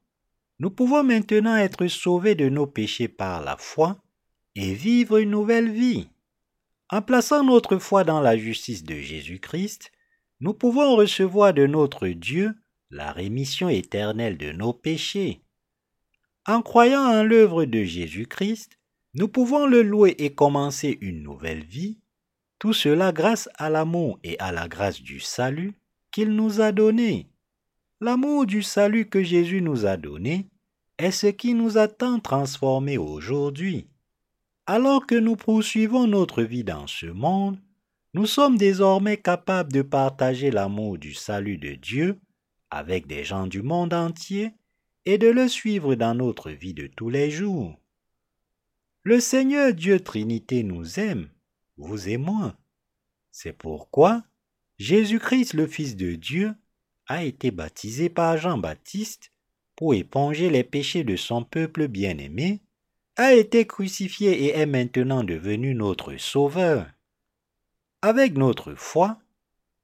nous pouvons maintenant être sauvés de nos péchés par la foi et vivre une nouvelle vie. En plaçant notre foi dans la justice de Jésus-Christ, nous pouvons recevoir de notre Dieu la rémission éternelle de nos péchés. En croyant en l'œuvre de Jésus-Christ, nous pouvons le louer et commencer une nouvelle vie, tout cela grâce à l'amour et à la grâce du salut qu'il nous a donné. L'amour du salut que Jésus nous a donné est ce qui nous a tant transformés aujourd'hui. Alors que nous poursuivons notre vie dans ce monde, nous sommes désormais capables de partager l'amour du salut de Dieu avec des gens du monde entier et de le suivre dans notre vie de tous les jours. Le Seigneur Dieu Trinité nous aime, vous et moi. C'est pourquoi Jésus-Christ le Fils de Dieu a été baptisé par Jean-Baptiste pour éponger les péchés de son peuple bien-aimé a été crucifié et est maintenant devenu notre Sauveur. Avec notre foi,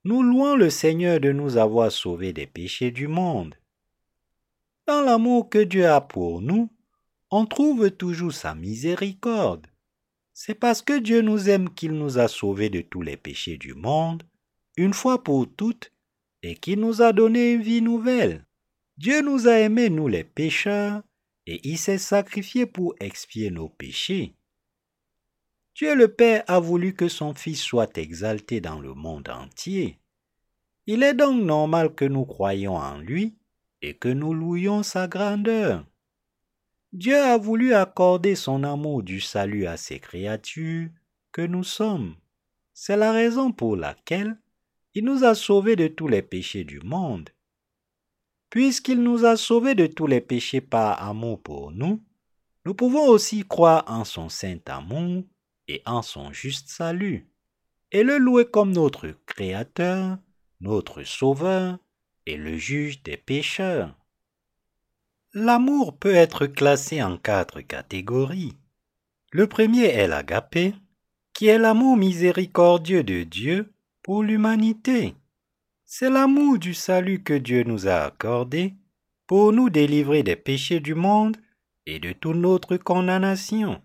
nous louons le Seigneur de nous avoir sauvés des péchés du monde. Dans l'amour que Dieu a pour nous, on trouve toujours sa miséricorde. C'est parce que Dieu nous aime qu'il nous a sauvés de tous les péchés du monde, une fois pour toutes, et qu'il nous a donné une vie nouvelle. Dieu nous a aimés, nous les pécheurs, et il s'est sacrifié pour expier nos péchés. Dieu le Père a voulu que son Fils soit exalté dans le monde entier. Il est donc normal que nous croyions en lui et que nous louions sa grandeur. Dieu a voulu accorder son amour du salut à ses créatures que nous sommes. C'est la raison pour laquelle il nous a sauvés de tous les péchés du monde. Puisqu'il nous a sauvés de tous les péchés par amour pour nous, nous pouvons aussi croire en son saint amour et en son juste salut, et le louer comme notre Créateur, notre Sauveur et le juge des pécheurs. L'amour peut être classé en quatre catégories. Le premier est l'agapé, qui est l'amour miséricordieux de Dieu pour l'humanité. C'est l'amour du salut que Dieu nous a accordé pour nous délivrer des péchés du monde et de toute notre condamnation.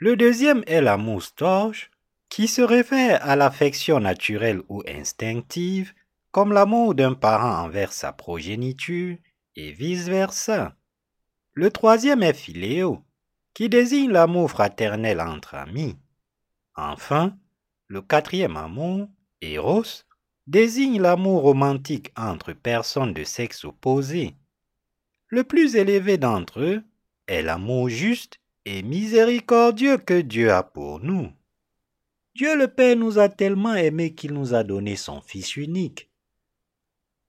Le deuxième est l'amour storge, qui se réfère à l'affection naturelle ou instinctive, comme l'amour d'un parent envers sa progéniture, et vice-versa. Le troisième est philéo, qui désigne l'amour fraternel entre amis. Enfin, le quatrième amour, Eros, désigne l'amour romantique entre personnes de sexe opposé. Le plus élevé d'entre eux est l'amour juste et miséricordieux que Dieu a pour nous. Dieu le Père nous a tellement aimés qu'il nous a donné son Fils unique.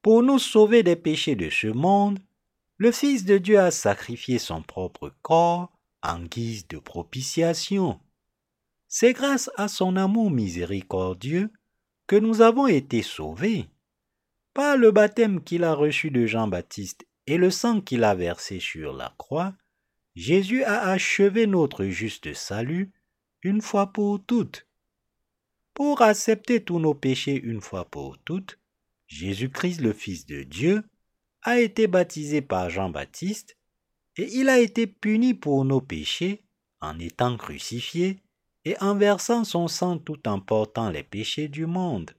Pour nous sauver des péchés de ce monde, le Fils de Dieu a sacrifié son propre corps en guise de propitiation. C'est grâce à son amour miséricordieux que nous avons été sauvés. Par le baptême qu'il a reçu de Jean-Baptiste et le sang qu'il a versé sur la croix, Jésus a achevé notre juste salut une fois pour toutes. Pour accepter tous nos péchés une fois pour toutes, Jésus-Christ le Fils de Dieu a été baptisé par Jean-Baptiste et il a été puni pour nos péchés en étant crucifié et en versant son sang tout en portant les péchés du monde.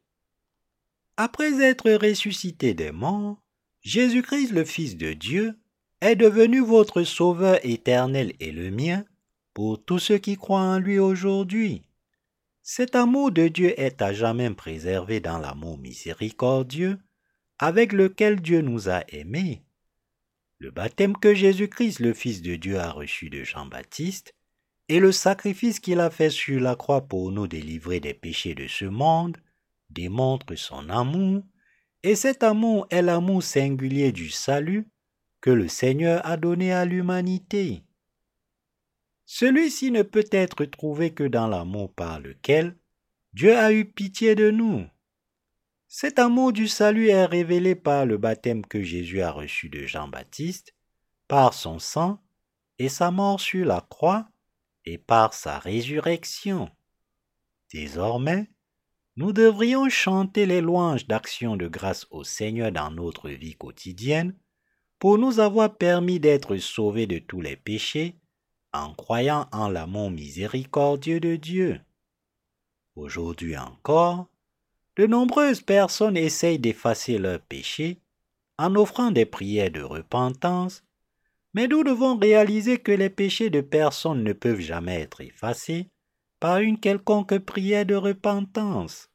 Après être ressuscité des morts, Jésus-Christ le Fils de Dieu est devenu votre Sauveur éternel et le mien pour tous ceux qui croient en lui aujourd'hui. Cet amour de Dieu est à jamais préservé dans l'amour miséricordieux avec lequel Dieu nous a aimés. Le baptême que Jésus-Christ, le Fils de Dieu, a reçu de Jean-Baptiste et le sacrifice qu'il a fait sur la croix pour nous délivrer des péchés de ce monde démontrent son amour, et cet amour est l'amour singulier du salut que le Seigneur a donné à l'humanité. Celui-ci ne peut être trouvé que dans l'amour par lequel Dieu a eu pitié de nous. Cet amour du salut est révélé par le baptême que Jésus a reçu de Jean-Baptiste, par son sang et sa mort sur la croix, et par sa résurrection. Désormais, nous devrions chanter les louanges d'action de grâce au Seigneur dans notre vie quotidienne pour nous avoir permis d'être sauvés de tous les péchés en croyant en l'amour miséricordieux de Dieu. Aujourd'hui encore, de nombreuses personnes essayent d'effacer leurs péchés en offrant des prières de repentance, mais nous devons réaliser que les péchés de personnes ne peuvent jamais être effacés par une quelconque prière de repentance.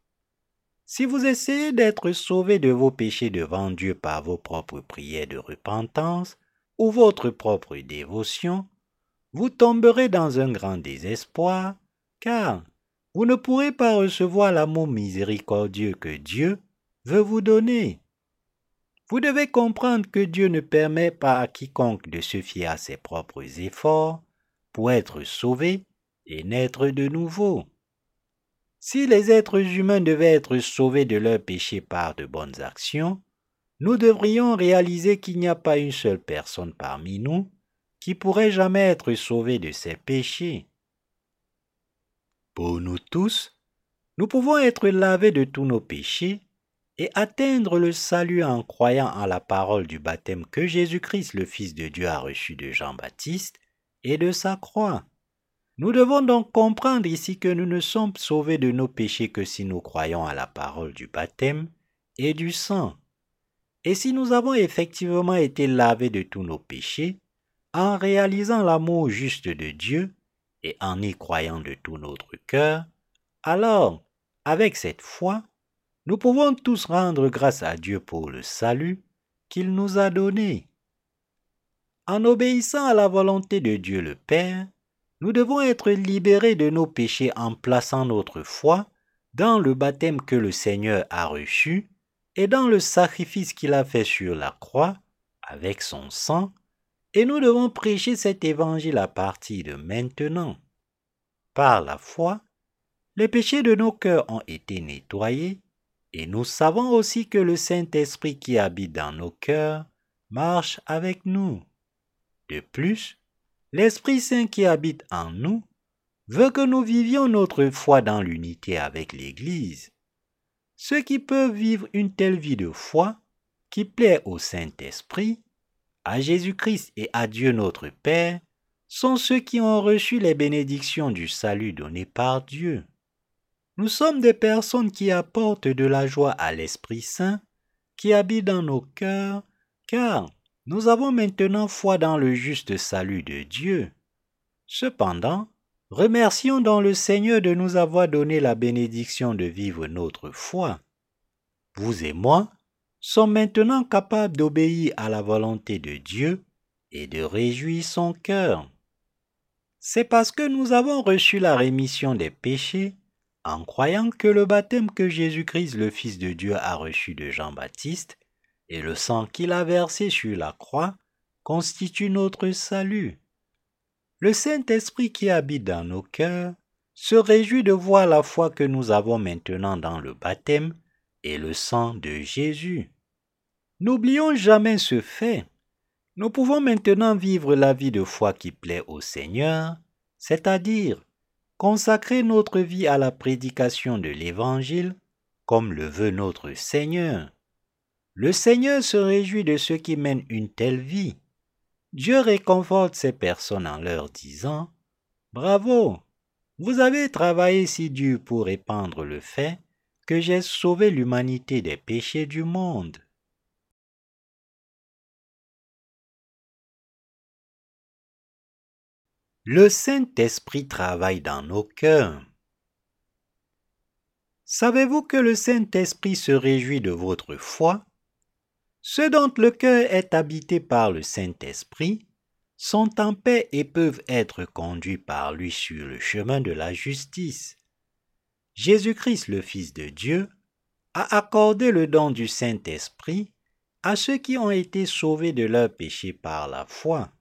Si vous essayez d'être sauvé de vos péchés devant Dieu par vos propres prières de repentance ou votre propre dévotion, vous tomberez dans un grand désespoir, car vous ne pourrez pas recevoir l'amour miséricordieux que Dieu veut vous donner. Vous devez comprendre que Dieu ne permet pas à quiconque de se fier à ses propres efforts pour être sauvé et naître de nouveau. Si les êtres humains devaient être sauvés de leurs péchés par de bonnes actions, nous devrions réaliser qu'il n'y a pas une seule personne parmi nous qui pourrait jamais être sauvée de ses péchés. Pour nous tous, nous pouvons être lavés de tous nos péchés et atteindre le salut en croyant en la parole du baptême que Jésus-Christ, le Fils de Dieu, a reçu de Jean-Baptiste et de sa croix. Nous devons donc comprendre ici que nous ne sommes sauvés de nos péchés que si nous croyons à la parole du baptême et du sang. Et si nous avons effectivement été lavés de tous nos péchés, en réalisant l'amour juste de Dieu et en y croyant de tout notre cœur, alors, avec cette foi, nous pouvons tous rendre grâce à Dieu pour le salut qu'il nous a donné. En obéissant à la volonté de Dieu le Père, nous devons être libérés de nos péchés en plaçant notre foi dans le baptême que le Seigneur a reçu et dans le sacrifice qu'il a fait sur la croix avec son sang, et nous devons prêcher cet évangile à partir de maintenant. Par la foi, les péchés de nos cœurs ont été nettoyés, et nous savons aussi que le Saint-Esprit qui habite dans nos cœurs marche avec nous. De plus, l'Esprit Saint qui habite en nous veut que nous vivions notre foi dans l'unité avec l'Église. Ceux qui peuvent vivre une telle vie de foi, qui plaît au Saint-Esprit, à Jésus-Christ et à Dieu notre Père, sont ceux qui ont reçu les bénédictions du salut donné par Dieu. Nous sommes des personnes qui apportent de la joie à l'Esprit Saint qui habite dans nos cœurs, car nous avons maintenant foi dans le juste salut de Dieu. Cependant, remercions dans le Seigneur de nous avoir donné la bénédiction de vivre notre foi. Vous et moi sommes maintenant capables d'obéir à la volonté de Dieu et de réjouir son cœur. C'est parce que nous avons reçu la rémission des péchés en croyant que le baptême que Jésus-Christ, le Fils de Dieu, a reçu de Jean-Baptiste et le sang qu'il a versé sur la croix constitue notre salut. Le Saint-Esprit qui habite dans nos cœurs se réjouit de voir la foi que nous avons maintenant dans le baptême et le sang de Jésus. N'oublions jamais ce fait. Nous pouvons maintenant vivre la vie de foi qui plaît au Seigneur, c'est-à-dire consacrer notre vie à la prédication de l'Évangile comme le veut notre Seigneur. Le Seigneur se réjouit de ceux qui mènent une telle vie. Dieu réconforte ces personnes en leur disant Bravo, vous avez travaillé si dur pour répandre le fait que j'ai sauvé l'humanité des péchés du monde. Le Saint-Esprit travaille dans nos cœurs. Savez-vous que le Saint-Esprit se réjouit de votre foi? Ceux dont le cœur est habité par le Saint-Esprit sont en paix et peuvent être conduits par lui sur le chemin de la justice. Jésus-Christ, le Fils de Dieu, a accordé le don du Saint-Esprit à ceux qui ont été sauvés de leurs péchés par la foi.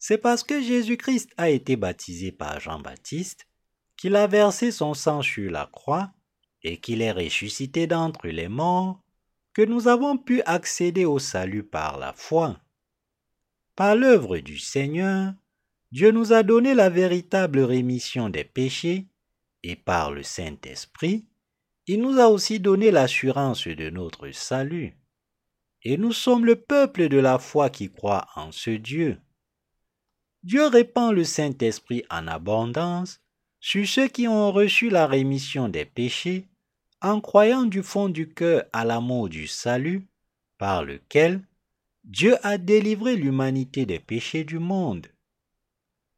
C'est parce que Jésus-Christ a été baptisé par Jean-Baptiste qu'il a versé son sang sur la croix et qu'il est ressuscité d'entre les morts que nous avons pu accéder au salut par la foi. Par l'œuvre du Seigneur, Dieu nous a donné la véritable rémission des péchés et par le Saint-Esprit, il nous a aussi donné l'assurance de notre salut. Et nous sommes le peuple de la foi qui croit en ce Dieu. Dieu répand le Saint-Esprit en abondance sur ceux qui ont reçu la rémission des péchés en croyant du fond du cœur à l'amour du salut par lequel Dieu a délivré l'humanité des péchés du monde.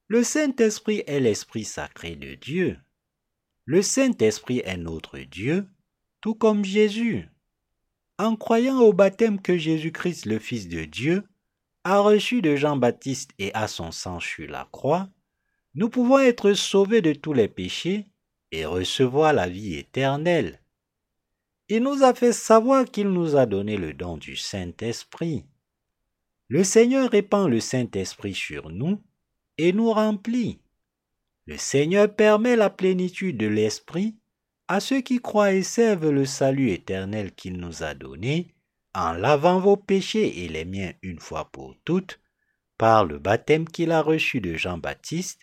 Le Saint-Esprit est l'Esprit sacré de Dieu. Le Saint-Esprit est notre Dieu, tout comme Jésus. En croyant au baptême que Jésus-Christ, le Fils de Dieu, a reçu de Jean-Baptiste et à son sang sur la croix, nous pouvons être sauvés de tous les péchés et recevoir la vie éternelle. Il nous a fait savoir qu'il nous a donné le don du Saint-Esprit. Le Seigneur répand le Saint-Esprit sur nous et nous remplit. Le Seigneur permet la plénitude de l'Esprit à ceux qui croient et servent le salut éternel qu'il nous a donné en lavant vos péchés et les miens une fois pour toutes, par le baptême qu'il a reçu de Jean-Baptiste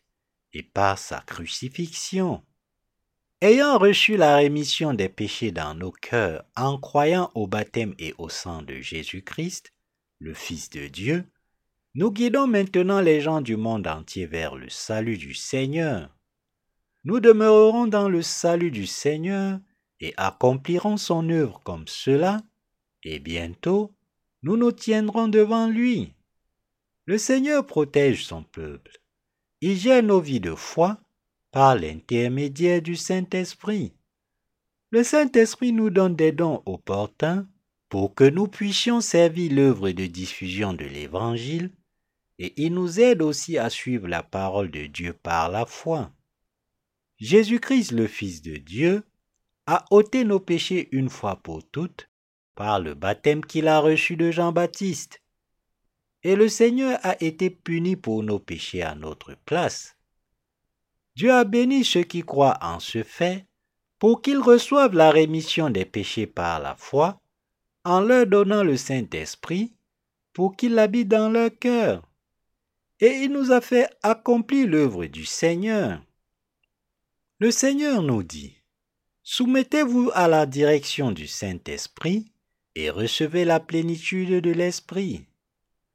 et par sa crucifixion. Ayant reçu la rémission des péchés dans nos cœurs en croyant au baptême et au sang de Jésus-Christ, le Fils de Dieu, nous guidons maintenant les gens du monde entier vers le salut du Seigneur. Nous demeurerons dans le salut du Seigneur et accomplirons son œuvre comme cela et bientôt nous nous tiendrons devant lui. Le Seigneur protège son peuple. Il gère nos vies de foi par l'intermédiaire du Saint-Esprit. Le Saint-Esprit nous donne des dons opportuns pour que nous puissions servir l'œuvre de diffusion de l'Évangile et il nous aide aussi à suivre la parole de Dieu par la foi. Jésus-Christ, le Fils de Dieu, a ôté nos péchés une fois pour toutes par le baptême qu'il a reçu de Jean-Baptiste. Et le Seigneur a été puni pour nos péchés à notre place. Dieu a béni ceux qui croient en ce fait pour qu'ils reçoivent la rémission des péchés par la foi, en leur donnant le Saint-Esprit pour qu'il habite dans leur cœur. Et il nous a fait accomplir l'œuvre du Seigneur. Le Seigneur nous dit, Soumettez-vous à la direction du Saint-Esprit et recevez la plénitude de l'Esprit.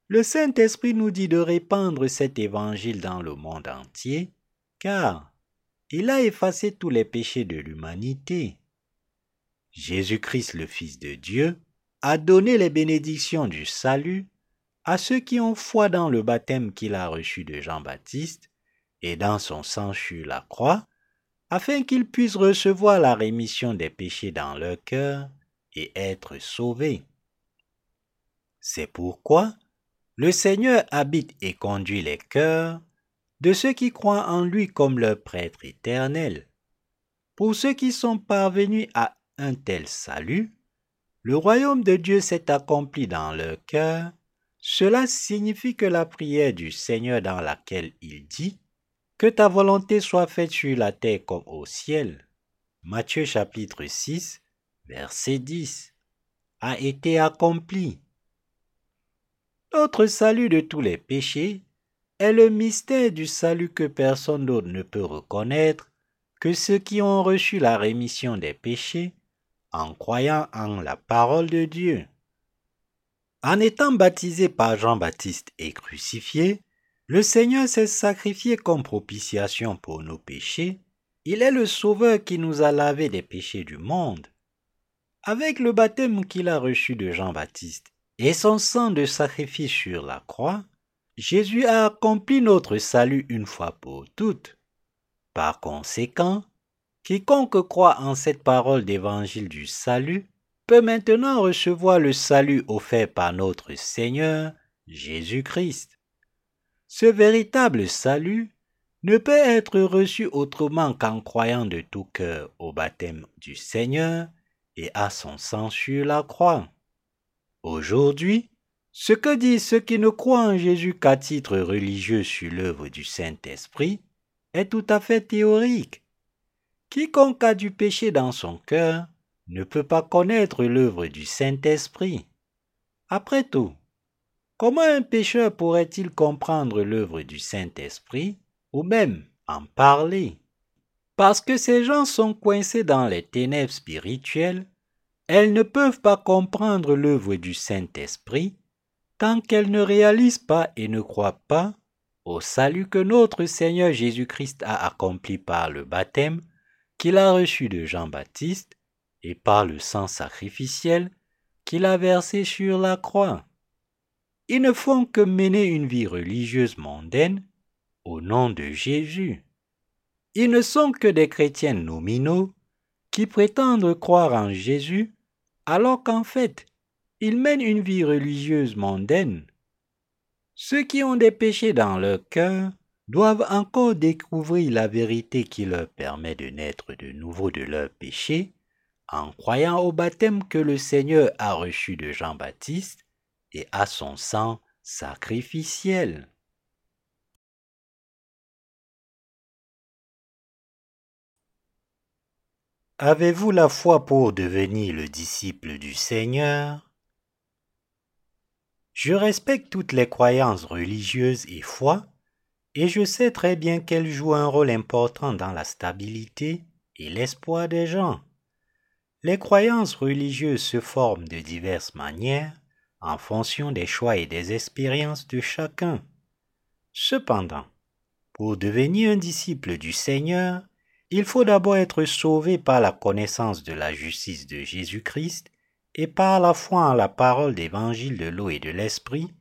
Le Saint-Esprit nous dit de répandre cet évangile dans le monde entier, car il a effacé tous les péchés de l'humanité. Jésus-Christ, le Fils de Dieu, a donné les bénédictions du salut à ceux qui ont foi dans le baptême qu'il a reçu de Jean-Baptiste et dans son sang sur la croix, afin qu'ils puissent recevoir la rémission des péchés dans leur cœur et être sauvés. C'est pourquoi le Seigneur habite et conduit les cœurs de ceux qui croient en lui comme leur prêtre éternel. Pour ceux qui sont parvenus à un tel salut, le royaume de Dieu s'est accompli dans leur cœur. Cela signifie que la prière du Seigneur dans laquelle il dit Que ta volonté soit faite sur la terre comme au ciel. Matthieu chapitre 6, verset 10 a été accomplie. Notre salut de tous les péchés est le mystère du salut que personne d'autre ne peut reconnaître que ceux qui ont reçu la rémission des péchés en croyant en la parole de Dieu. En étant baptisé par Jean-Baptiste et crucifié, le Seigneur s'est sacrifié comme propitiation pour nos péchés. Il est le Sauveur qui nous a lavé des péchés du monde. Avec le baptême qu'il a reçu de Jean-Baptiste et son sang de sacrifice sur la croix, Jésus a accompli notre salut une fois pour toutes. Par conséquent, Quiconque croit en cette parole d'évangile du salut peut maintenant recevoir le salut offert par notre Seigneur Jésus-Christ. Ce véritable salut ne peut être reçu autrement qu'en croyant de tout cœur au baptême du Seigneur et à son sang sur la croix. Aujourd'hui, ce que disent ceux qui ne croient en Jésus qu'à titre religieux sur l'œuvre du Saint-Esprit est tout à fait théorique. Quiconque a du péché dans son cœur ne peut pas connaître l'œuvre du Saint-Esprit. Après tout, comment un pécheur pourrait-il comprendre l'œuvre du Saint-Esprit ou même en parler? Parce que ces gens sont coincés dans les ténèbres spirituelles, elles ne peuvent pas comprendre l'œuvre du Saint-Esprit tant qu'elles ne réalisent pas et ne croient pas au salut que notre Seigneur Jésus-Christ a accompli par le baptême qu'il a reçu de Jean-Baptiste et par le sang sacrificiel qu'il a versé sur la croix. Ils ne font que mener une vie religieuse mondaine au nom de Jésus. Ils ne sont que des chrétiens nominaux qui prétendent croire en Jésus alors qu'en fait, ils mènent une vie religieuse mondaine. Ceux qui ont des péchés dans leur cœur doivent encore découvrir la vérité qui leur permet de naître de nouveau de leurs péchés en croyant au baptême que le Seigneur a reçu de Jean-Baptiste et à son sang sacrificiel. Avez-vous la foi pour devenir le disciple du Seigneur? Je respecte toutes les croyances religieuses et foi, et je sais très bien qu'elle joue un rôle important dans la stabilité et l'espoir des gens. Les croyances religieuses se forment de diverses manières en fonction des choix et des expériences de chacun. Cependant, pour devenir un disciple du Seigneur, il faut d'abord être sauvé par la connaissance de la justice de Jésus-Christ et par la foi en la parole d'évangile de l'eau et de l'esprit,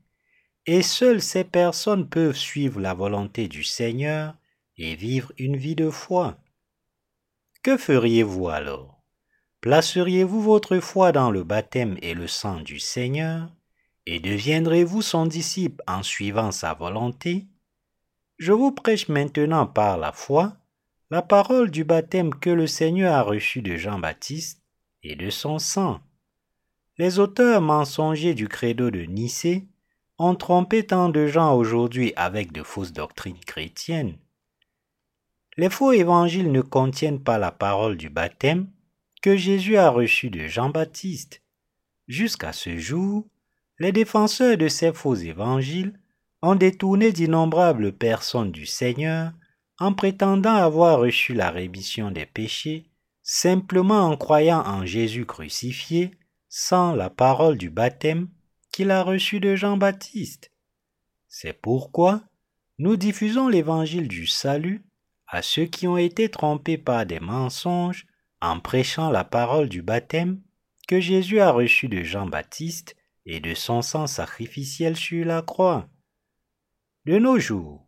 et seules ces personnes peuvent suivre la volonté du Seigneur et vivre une vie de foi. Que feriez-vous alors? Placeriez-vous votre foi dans le baptême et le sang du Seigneur et deviendrez-vous son disciple en suivant sa volonté? Je vous prêche maintenant par la foi la parole du baptême que le Seigneur a reçu de Jean-Baptiste et de son sang. Les auteurs mensongers du credo de Nicée ont trompé tant de gens aujourd'hui avec de fausses doctrines chrétiennes. Les faux évangiles ne contiennent pas la parole du baptême que Jésus a reçu de Jean-Baptiste. Jusqu'à ce jour, les défenseurs de ces faux évangiles ont détourné d'innombrables personnes du Seigneur en prétendant avoir reçu la rémission des péchés simplement en croyant en Jésus crucifié sans la parole du baptême qu'il a reçu de Jean-Baptiste. C'est pourquoi nous diffusons l'évangile du salut à ceux qui ont été trompés par des mensonges en prêchant la parole du baptême que Jésus a reçu de Jean-Baptiste et de son sang sacrificiel sur la croix. De nos jours,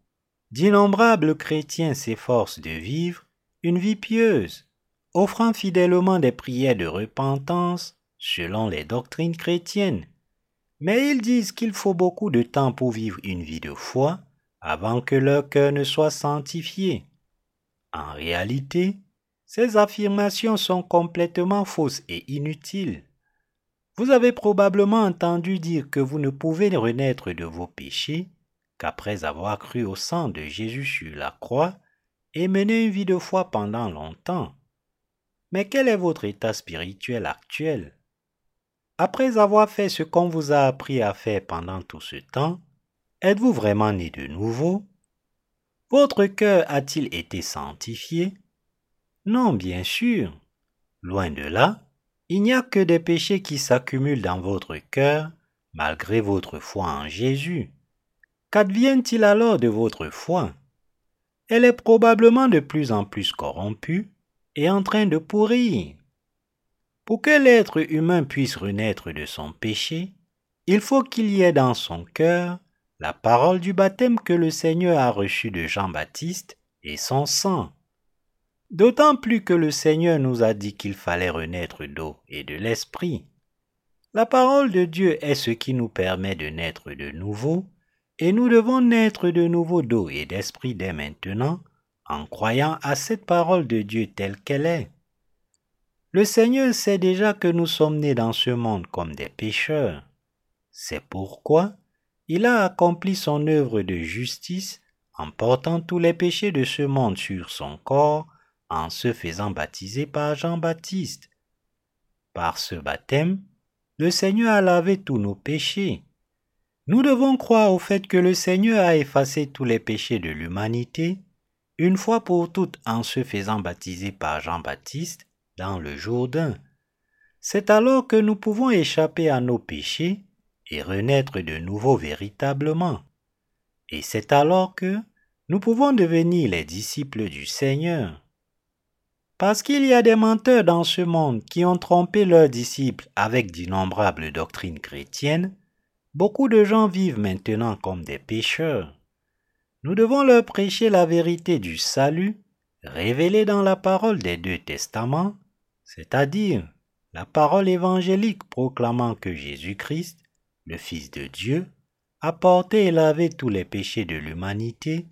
d'innombrables chrétiens s'efforcent de vivre une vie pieuse, offrant fidèlement des prières de repentance selon les doctrines chrétiennes mais ils disent qu'il faut beaucoup de temps pour vivre une vie de foi avant que leur cœur ne soit sanctifié. En réalité, Ces affirmations sont complètement fausses et inutiles. Vous avez probablement entendu dire que vous ne pouvez renaître de vos péchés qu'après avoir cru au sang de Jésus sur la croix et mené une vie de foi pendant longtemps. Mais quel est votre état spirituel actuel? Après avoir fait ce qu'on vous a appris à faire pendant tout ce temps, êtes-vous vraiment né de nouveau? Votre cœur a-t-il été sanctifié? Non, bien sûr. Loin de là, il n'y a que des péchés qui s'accumulent dans votre cœur malgré votre foi en Jésus. Qu'advient-il alors de votre foi? Elle est probablement de plus en plus corrompue et en train de pourrir. Pour que l'être humain puisse renaître de son péché, il faut qu'il y ait dans son cœur la parole du baptême que le Seigneur a reçu de Jean-Baptiste et son sang. D'autant plus que le Seigneur nous a dit qu'il fallait renaître d'eau et de l'esprit. La parole de Dieu est ce qui nous permet de naître de nouveau, et nous devons naître de nouveau d'eau et d'esprit dès maintenant, en croyant à cette parole de Dieu telle qu'elle est. Le Seigneur sait déjà que nous sommes nés dans ce monde comme des pécheurs. C'est pourquoi il a accompli son œuvre de justice en portant tous les péchés de ce monde sur son corps en se faisant baptiser par Jean-Baptiste. Par ce baptême, le Seigneur a lavé tous nos péchés. Nous devons croire au fait que le Seigneur a effacé tous les péchés de l'humanité, une fois pour toutes en se faisant baptiser par Jean-Baptiste dans le Jourdain. C'est alors que nous pouvons échapper à nos péchés et renaître de nouveau véritablement. Et c'est alors que nous pouvons devenir les disciples du Seigneur. Parce qu'il y a des menteurs dans ce monde qui ont trompé leurs disciples avec d'innombrables doctrines chrétiennes, beaucoup de gens vivent maintenant comme des pécheurs. Nous devons leur prêcher la vérité du salut révélée dans la parole des deux testaments, c'est-à-dire la parole évangélique proclamant que Jésus-Christ, le Fils de Dieu, a porté et lavé tous les péchés de l'humanité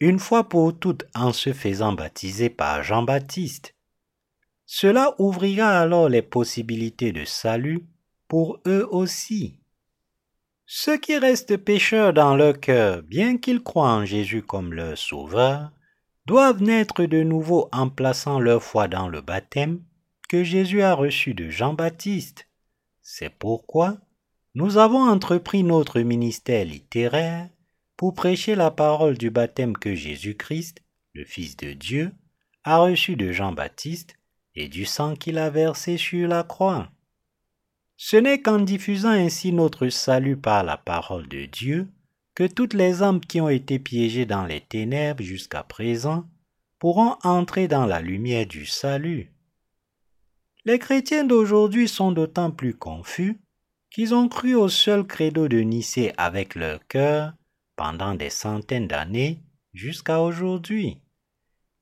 une fois pour toutes en se faisant baptiser par Jean-Baptiste. Cela ouvrira alors les possibilités de salut pour eux aussi. Ceux qui restent pécheurs dans leur cœur, bien qu'ils croient en Jésus comme leur sauveur, doivent naître de nouveau en plaçant leur foi dans le baptême que Jésus a reçu de Jean-Baptiste. C'est pourquoi nous avons entrepris notre ministère littéraire pour prêcher la parole du baptême que Jésus-Christ, le Fils de Dieu, a reçu de Jean-Baptiste et du sang qu'il a versé sur la croix. Ce n'est qu'en diffusant ainsi notre salut par la parole de Dieu que toutes les âmes qui ont été piégées dans les ténèbres jusqu'à présent pourront entrer dans la lumière du salut. Les chrétiens d'aujourd'hui sont d'autant plus confus qu'ils ont cru au seul credo de Nicée avec leur cœur pendant des centaines d'années jusqu'à aujourd'hui.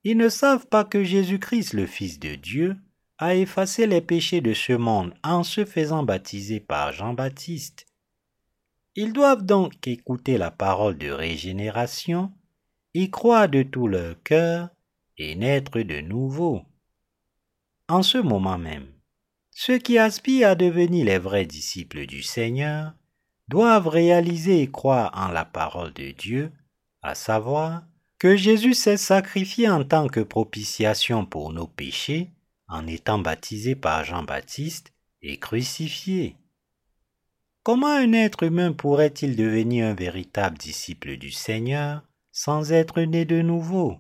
Ils ne savent pas que Jésus-Christ, le Fils de Dieu, a effacé les péchés de ce monde en se faisant baptiser par Jean-Baptiste. Ils doivent donc écouter la parole de régénération, y croire de tout leur cœur et naître de nouveau. En ce moment même, ceux qui aspirent à devenir les vrais disciples du Seigneur doivent réaliser et croire en la parole de Dieu, à savoir que Jésus s'est sacrifié en tant que propitiation pour nos péchés en étant baptisé par Jean-Baptiste et crucifié. Comment un être humain pourrait-il devenir un véritable disciple du Seigneur sans être né de nouveau?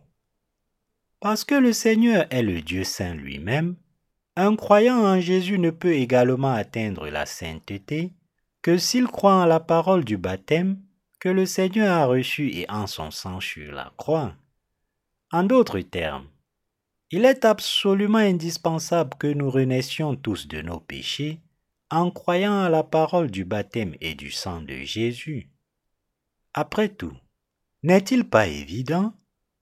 Parce que le Seigneur est le Dieu saint lui-même, un croyant en Jésus ne peut également atteindre la sainteté que s'il croit en la parole du baptême que le Seigneur a reçu et en son sang sur la croix. En d'autres termes, il est absolument indispensable que nous renaissions tous de nos péchés en croyant à la parole du baptême et du sang de Jésus. Après tout, n'est-il pas évident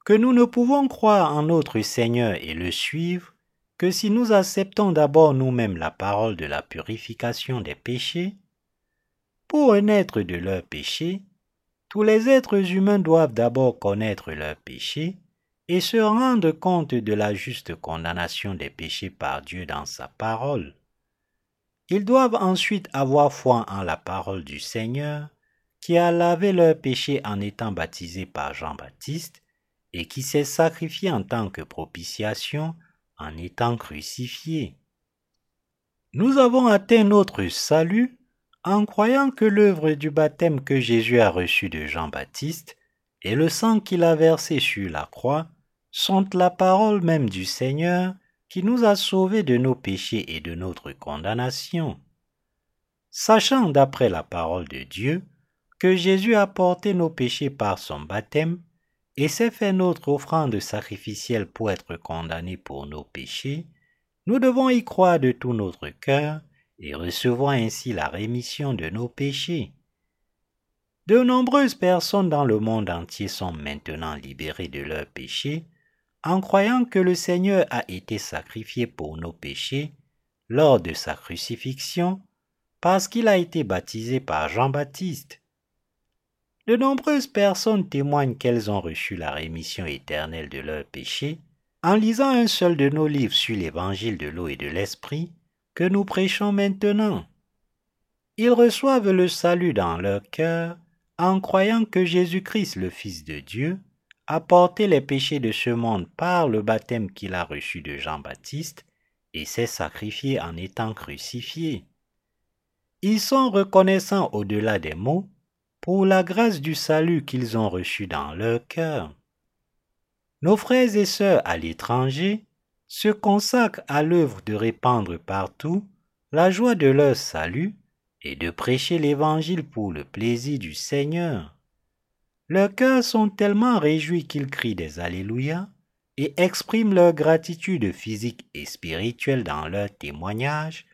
que nous ne pouvons croire en notre Seigneur et le suivre que si nous acceptons d'abord nous-mêmes la parole de la purification des péchés? Pour renaître de leurs péchés, tous les êtres humains doivent d'abord connaître leurs péchés et se rendre compte de la juste condamnation des péchés par Dieu dans sa parole. Ils doivent ensuite avoir foi en la parole du Seigneur, qui a lavé leurs péchés en étant baptisé par Jean-Baptiste et qui s'est sacrifié en tant que propitiation en étant crucifié. Nous avons atteint notre salut en croyant que l'œuvre du baptême que Jésus a reçu de Jean-Baptiste et le sang qu'il a versé sur la croix sont la parole même du Seigneur qui nous a sauvés de nos péchés et de notre condamnation. Sachant d'après la parole de Dieu que Jésus a porté nos péchés par son baptême et s'est fait notre offrande sacrificielle pour être condamné pour nos péchés, nous devons y croire de tout notre cœur et recevoir ainsi la rémission de nos péchés. De nombreuses personnes dans le monde entier sont maintenant libérées de leurs péchés en croyant que le Seigneur a été sacrifié pour nos péchés lors de sa crucifixion parce qu'il a été baptisé par Jean-Baptiste. De nombreuses personnes témoignent qu'elles ont reçu la rémission éternelle de leurs péchés en lisant un seul de nos livres sur l'évangile de l'eau et de l'esprit que nous prêchons maintenant. Ils reçoivent le salut dans leur cœur en croyant que Jésus-Christ, le Fils de Dieu, a les péchés de ce monde par le baptême qu'il a reçu de Jean-Baptiste et s'est sacrifié en étant crucifié. Ils sont reconnaissants au-delà des mots pour la grâce du salut qu'ils ont reçu dans leur cœur. Nos frères et sœurs à l'étranger se consacrent à l'œuvre de répandre partout la joie de leur salut et de prêcher l'Évangile pour le plaisir du Seigneur. Leurs cœurs sont tellement réjouis qu'ils crient des Alléluia et expriment leur gratitude physique et spirituelle dans leur témoignage,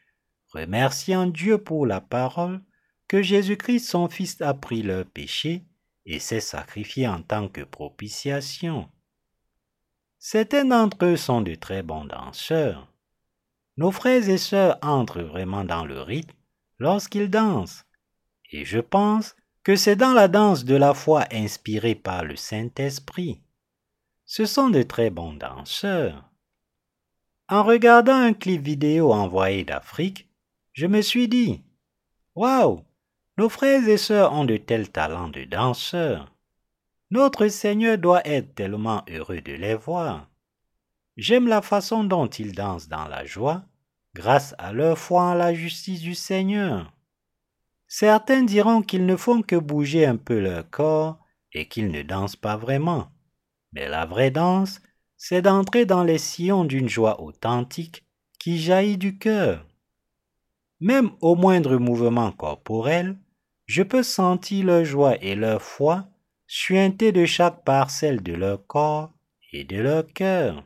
remerciant Dieu pour la parole que Jésus-Christ son Fils a pris leur péché et s'est sacrifié en tant que propitiation. Certains d'entre eux sont de très bons danseurs. Nos frères et sœurs entrent vraiment dans le rythme lorsqu'ils dansent, et je pense que c'est dans la danse de la foi inspirée par le Saint-Esprit. Ce sont de très bons danseurs. En regardant un clip vidéo envoyé d'Afrique, je me suis dit, Waouh, nos frères et sœurs ont de tels talents de danseurs. Notre Seigneur doit être tellement heureux de les voir. J'aime la façon dont ils dansent dans la joie, grâce à leur foi en la justice du Seigneur. Certains diront qu'ils ne font que bouger un peu leur corps et qu'ils ne dansent pas vraiment. Mais la vraie danse, c'est d'entrer dans les sillons d'une joie authentique qui jaillit du cœur. Même au moindre mouvement corporel, je peux sentir leur joie et leur foi suinter de chaque parcelle de leur corps et de leur cœur.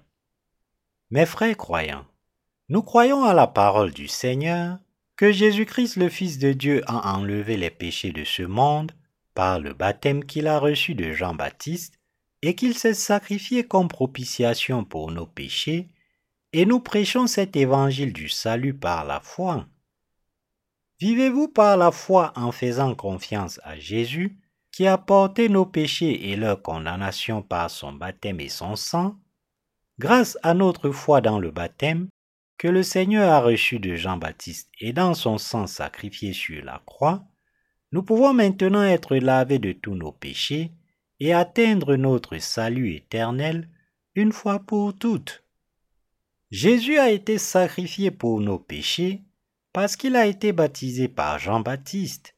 Mes frères croyants, nous croyons à la parole du Seigneur que Jésus-Christ le Fils de Dieu a enlevé les péchés de ce monde par le baptême qu'il a reçu de Jean-Baptiste et qu'il s'est sacrifié comme propitiation pour nos péchés, et nous prêchons cet évangile du salut par la foi. Vivez-vous par la foi en faisant confiance à Jésus qui a porté nos péchés et leur condamnation par son baptême et son sang? Grâce à notre foi dans le baptême, que le Seigneur a reçu de Jean-Baptiste et dans son sang sacrifié sur la croix, nous pouvons maintenant être lavés de tous nos péchés et atteindre notre salut éternel une fois pour toutes. Jésus a été sacrifié pour nos péchés parce qu'il a été baptisé par Jean-Baptiste.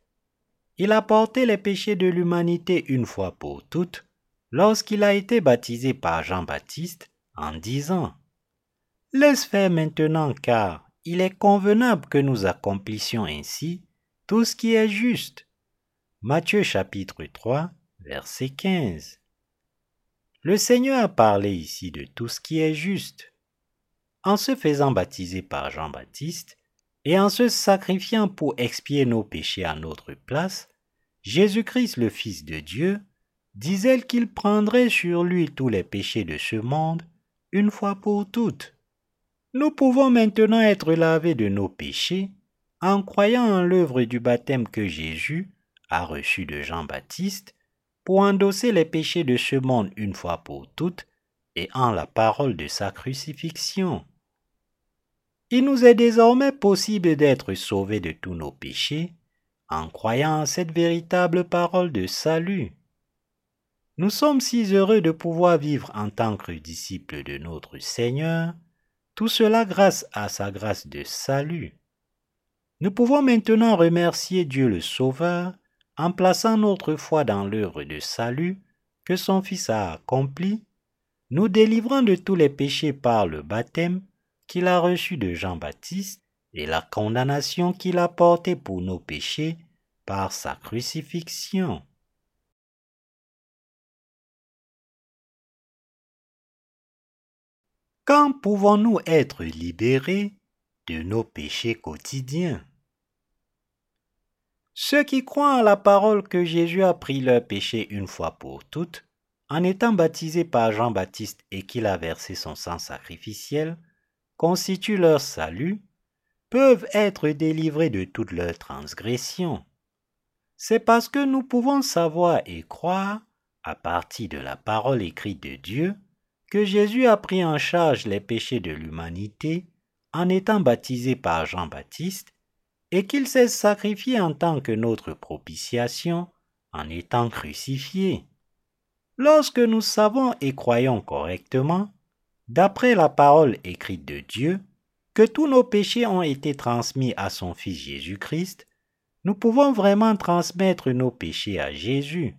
Il a porté les péchés de l'humanité une fois pour toutes lorsqu'il a été baptisé par Jean-Baptiste en disant Laisse faire maintenant car il est convenable que nous accomplissions ainsi tout ce qui est juste. Matthieu chapitre 3, verset 15. Le Seigneur a parlé ici de tout ce qui est juste. En se faisant baptiser par Jean-Baptiste et en se sacrifiant pour expier nos péchés à notre place, Jésus-Christ le Fils de Dieu disait qu'il prendrait sur lui tous les péchés de ce monde une fois pour toutes. Nous pouvons maintenant être lavés de nos péchés en croyant en l'œuvre du baptême que Jésus a reçu de Jean-Baptiste pour endosser les péchés de ce monde une fois pour toutes et en la parole de sa crucifixion. Il nous est désormais possible d'être sauvés de tous nos péchés en croyant en cette véritable parole de salut. Nous sommes si heureux de pouvoir vivre en tant que disciples de notre Seigneur, tout cela grâce à sa grâce de salut. Nous pouvons maintenant remercier Dieu le Sauveur en plaçant notre foi dans l'œuvre de salut que son Fils a accompli, nous délivrant de tous les péchés par le baptême qu'il a reçu de Jean-Baptiste et la condamnation qu'il a portée pour nos péchés par sa crucifixion. Quand pouvons-nous être libérés de nos péchés quotidiens? Ceux qui croient en la parole que Jésus a pris leur péché une fois pour toutes, en étant baptisés par Jean-Baptiste et qu'il a versé son sang sacrificiel, constituent leur salut, peuvent être délivrés de toutes leurs transgressions. C'est parce que nous pouvons savoir et croire, à partir de la parole écrite de Dieu, que Jésus a pris en charge les péchés de l'humanité en étant baptisé par Jean-Baptiste et qu'il s'est sacrifié en tant que notre propitiation en étant crucifié. Lorsque nous savons et croyons correctement, d'après la parole écrite de Dieu, que tous nos péchés ont été transmis à son Fils Jésus-Christ, nous pouvons vraiment transmettre nos péchés à Jésus.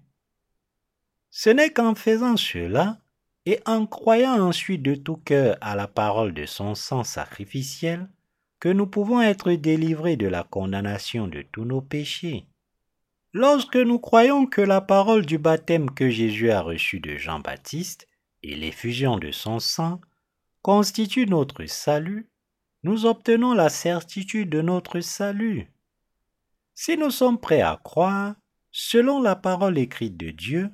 Ce n'est qu'en faisant cela et en croyant ensuite de tout cœur à la parole de son sang sacrificiel, que nous pouvons être délivrés de la condamnation de tous nos péchés. Lorsque nous croyons que la parole du baptême que Jésus a reçu de Jean-Baptiste et l'effusion de son sang constituent notre salut, nous obtenons la certitude de notre salut. Si nous sommes prêts à croire, selon la parole écrite de Dieu,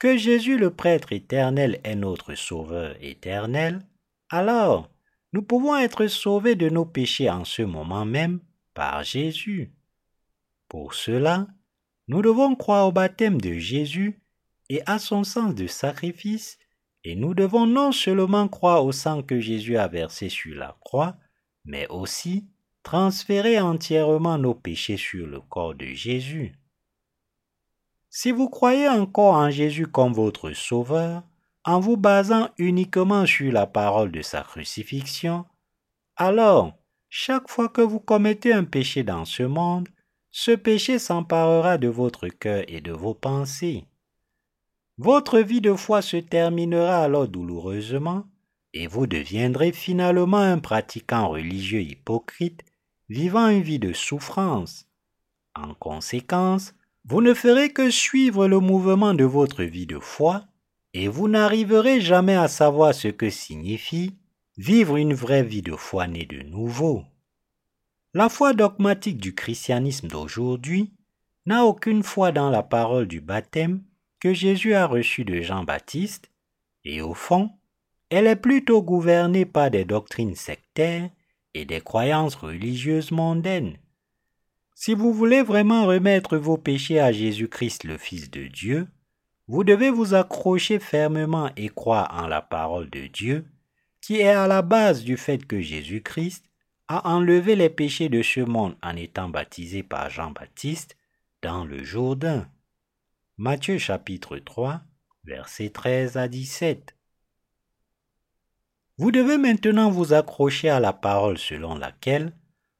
que Jésus le prêtre éternel est notre Sauveur éternel, alors nous pouvons être sauvés de nos péchés en ce moment même par Jésus. Pour cela, nous devons croire au baptême de Jésus et à son sang de sacrifice, et nous devons non seulement croire au sang que Jésus a versé sur la croix, mais aussi transférer entièrement nos péchés sur le corps de Jésus. Si vous croyez encore en Jésus comme votre Sauveur, en vous basant uniquement sur la parole de sa crucifixion, alors, chaque fois que vous commettez un péché dans ce monde, ce péché s'emparera de votre cœur et de vos pensées. Votre vie de foi se terminera alors douloureusement, et vous deviendrez finalement un pratiquant religieux hypocrite, vivant une vie de souffrance. En conséquence, vous ne ferez que suivre le mouvement de votre vie de foi et vous n'arriverez jamais à savoir ce que signifie vivre une vraie vie de foi née de nouveau. La foi dogmatique du christianisme d'aujourd'hui n'a aucune foi dans la parole du baptême que Jésus a reçu de Jean-Baptiste, et au fond, elle est plutôt gouvernée par des doctrines sectaires et des croyances religieuses mondaines. Si vous voulez vraiment remettre vos péchés à Jésus-Christ le Fils de Dieu, vous devez vous accrocher fermement et croire en la parole de Dieu, qui est à la base du fait que Jésus-Christ a enlevé les péchés de ce monde en étant baptisé par Jean-Baptiste dans le Jourdain. Matthieu chapitre 3, versets 13 à 17. Vous devez maintenant vous accrocher à la parole selon laquelle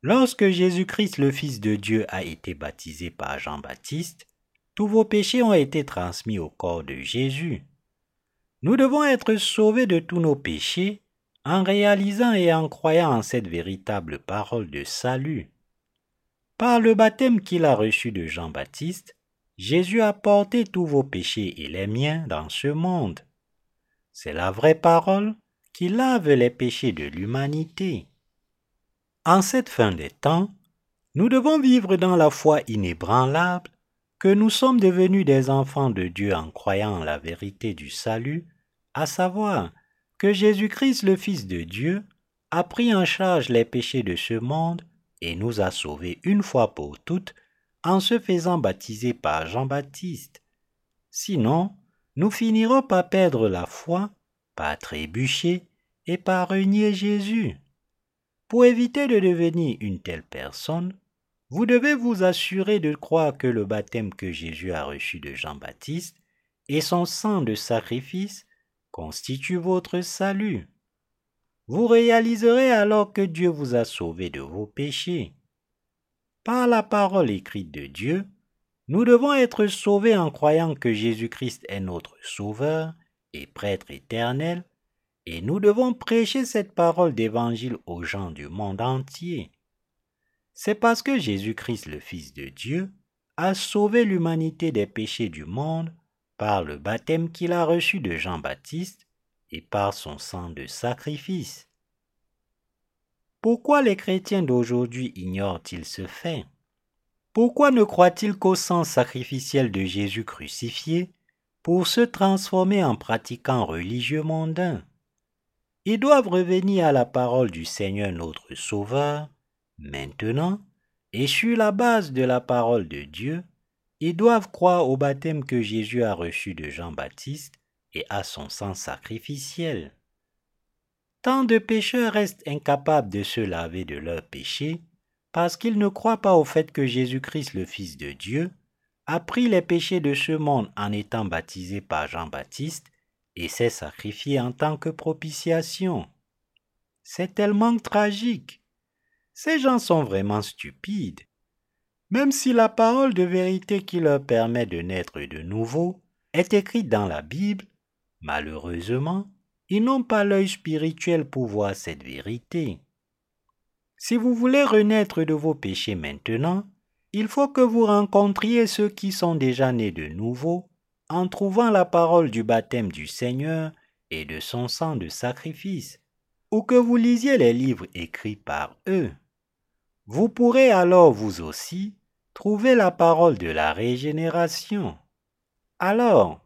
Lorsque Jésus-Christ le Fils de Dieu a été baptisé par Jean-Baptiste, tous vos péchés ont été transmis au corps de Jésus. Nous devons être sauvés de tous nos péchés en réalisant et en croyant en cette véritable parole de salut. Par le baptême qu'il a reçu de Jean-Baptiste, Jésus a porté tous vos péchés et les miens dans ce monde. C'est la vraie parole qui lave les péchés de l'humanité. En cette fin des temps, nous devons vivre dans la foi inébranlable que nous sommes devenus des enfants de Dieu en croyant la vérité du salut, à savoir que Jésus-Christ le Fils de Dieu a pris en charge les péchés de ce monde et nous a sauvés une fois pour toutes en se faisant baptiser par Jean-Baptiste. Sinon, nous finirons par perdre la foi pas trébucher et pas renier Jésus. Pour éviter de devenir une telle personne, vous devez vous assurer de croire que le baptême que Jésus a reçu de Jean-Baptiste et son sang de sacrifice constituent votre salut. Vous réaliserez alors que Dieu vous a sauvé de vos péchés. Par la parole écrite de Dieu, nous devons être sauvés en croyant que Jésus-Christ est notre Sauveur et prêtre éternel, et nous devons prêcher cette parole d'évangile aux gens du monde entier. C'est parce que Jésus-Christ, le Fils de Dieu, a sauvé l'humanité des péchés du monde par le baptême qu'il a reçu de Jean-Baptiste et par son sang de sacrifice. Pourquoi les chrétiens d'aujourd'hui ignorent-ils ce fait? Pourquoi ne croient-ils qu'au sang sacrificiel de Jésus crucifié pour se transformer en pratiquants religieux mondains? Ils doivent revenir à la parole du Seigneur notre Sauveur, maintenant, et sur la base de la parole de Dieu, ils doivent croire au baptême que Jésus a reçu de Jean-Baptiste et à son sang sacrificiel. Tant de pécheurs restent incapables de se laver de leurs péchés parce qu'ils ne croient pas au fait que Jésus-Christ, le Fils de Dieu, a pris les péchés de ce monde en étant baptisé par Jean-Baptiste et s'est sacrifié en tant que propitiation. C'est tellement tragique. Ces gens sont vraiment stupides. Même si la parole de vérité qui leur permet de naître de nouveau est écrite dans la Bible, malheureusement, ils n'ont pas l'œil spirituel pour voir cette vérité. Si vous voulez renaître de vos péchés maintenant, il faut que vous rencontriez ceux qui sont déjà nés de nouveau en trouvant la parole du baptême du Seigneur et de son sang de sacrifice, ou que vous lisiez les livres écrits par eux. Vous pourrez alors vous aussi trouver la parole de la régénération. Alors,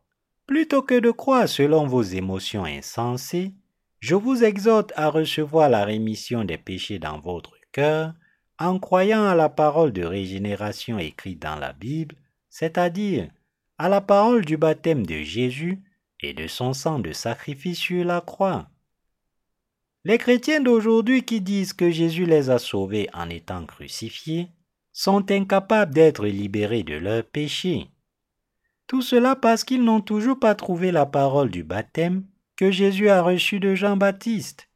Plutôt que de croire selon vos émotions insensées, je vous exhorte à recevoir la rémission des péchés dans votre cœur en croyant à la parole de régénération écrite dans la Bible, c'est-à-dire à la parole du baptême de Jésus et de son sang de sacrifice sur la croix. Les chrétiens d'aujourd'hui qui disent que Jésus les a sauvés en étant crucifiés sont incapables d'être libérés de leurs péchés. Tout cela parce qu'ils n'ont toujours pas trouvé la parole du baptême que Jésus a reçue de Jean-Baptiste.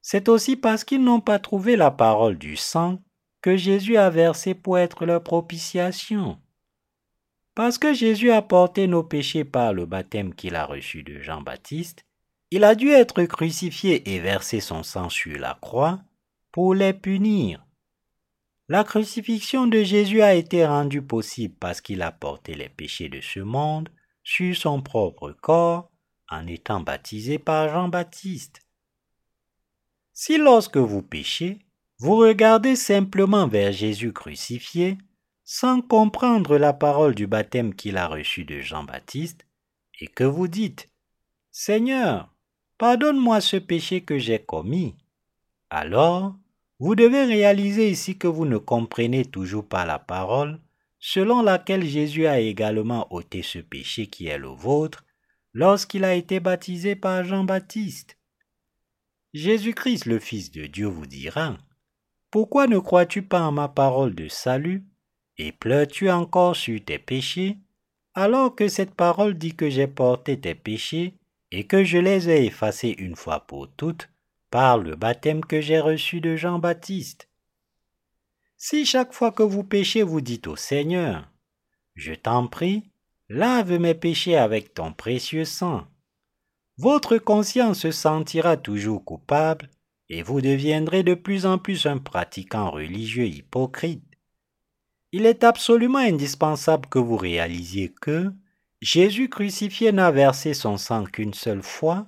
C'est aussi parce qu'ils n'ont pas trouvé la parole du sang que Jésus a versé pour être leur propitiation. Parce que Jésus a porté nos péchés par le baptême qu'il a reçu de Jean-Baptiste, il a dû être crucifié et verser son sang sur la croix pour les punir. La crucifixion de Jésus a été rendue possible parce qu'il a porté les péchés de ce monde sur son propre corps en étant baptisé par Jean-Baptiste. Si lorsque vous péchez, vous regardez simplement vers Jésus crucifié, sans comprendre la parole du baptême qu'il a reçu de Jean-Baptiste, et que vous dites Seigneur, pardonne-moi ce péché que j'ai commis, alors vous devez réaliser ici que vous ne comprenez toujours pas la parole selon laquelle Jésus a également ôté ce péché qui est le vôtre lorsqu'il a été baptisé par Jean-Baptiste. Jésus-Christ le Fils de Dieu vous dira, Pourquoi ne crois-tu pas en ma parole de salut et pleures-tu encore sur tes péchés? Alors que cette parole dit que j'ai porté tes péchés et que je les ai effacés une fois pour toutes par le baptême que j'ai reçu de Jean-Baptiste. Si chaque fois que vous péchez, vous dites au Seigneur, Je t'en prie, lave mes péchés avec ton précieux sang, votre conscience se sentira toujours coupable et vous deviendrez de plus en plus un pratiquant religieux hypocrite. Il est absolument indispensable que vous réalisiez que Jésus crucifié n'a versé son sang qu'une seule fois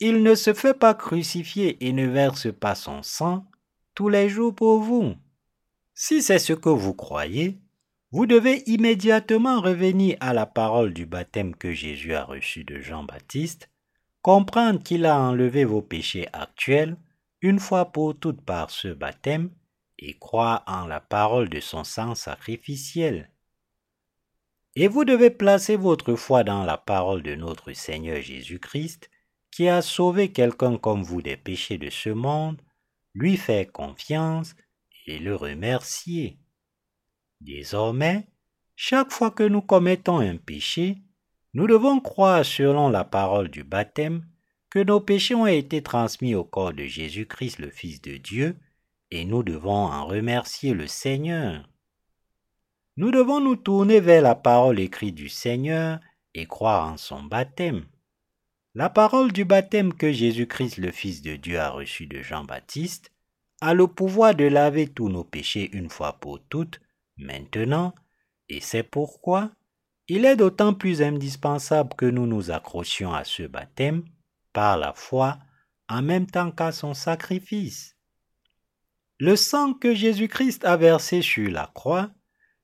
il ne se fait pas crucifier et ne verse pas son sang tous les jours pour vous. Si c'est ce que vous croyez, vous devez immédiatement revenir à la parole du baptême que Jésus a reçu de Jean-Baptiste, comprendre qu'il a enlevé vos péchés actuels une fois pour toutes par ce baptême et croire en la parole de son sang sacrificiel. Et vous devez placer votre foi dans la parole de notre Seigneur Jésus-Christ qui a sauvé quelqu'un comme vous des péchés de ce monde, lui faire confiance et le remercier. Désormais, chaque fois que nous commettons un péché, nous devons croire selon la parole du baptême que nos péchés ont été transmis au corps de Jésus-Christ le Fils de Dieu, et nous devons en remercier le Seigneur. Nous devons nous tourner vers la parole écrite du Seigneur et croire en son baptême. La parole du baptême que Jésus-Christ le Fils de Dieu a reçu de Jean-Baptiste a le pouvoir de laver tous nos péchés une fois pour toutes, maintenant, et c'est pourquoi il est d'autant plus indispensable que nous nous accrochions à ce baptême par la foi en même temps qu'à son sacrifice. Le sang que Jésus-Christ a versé sur la croix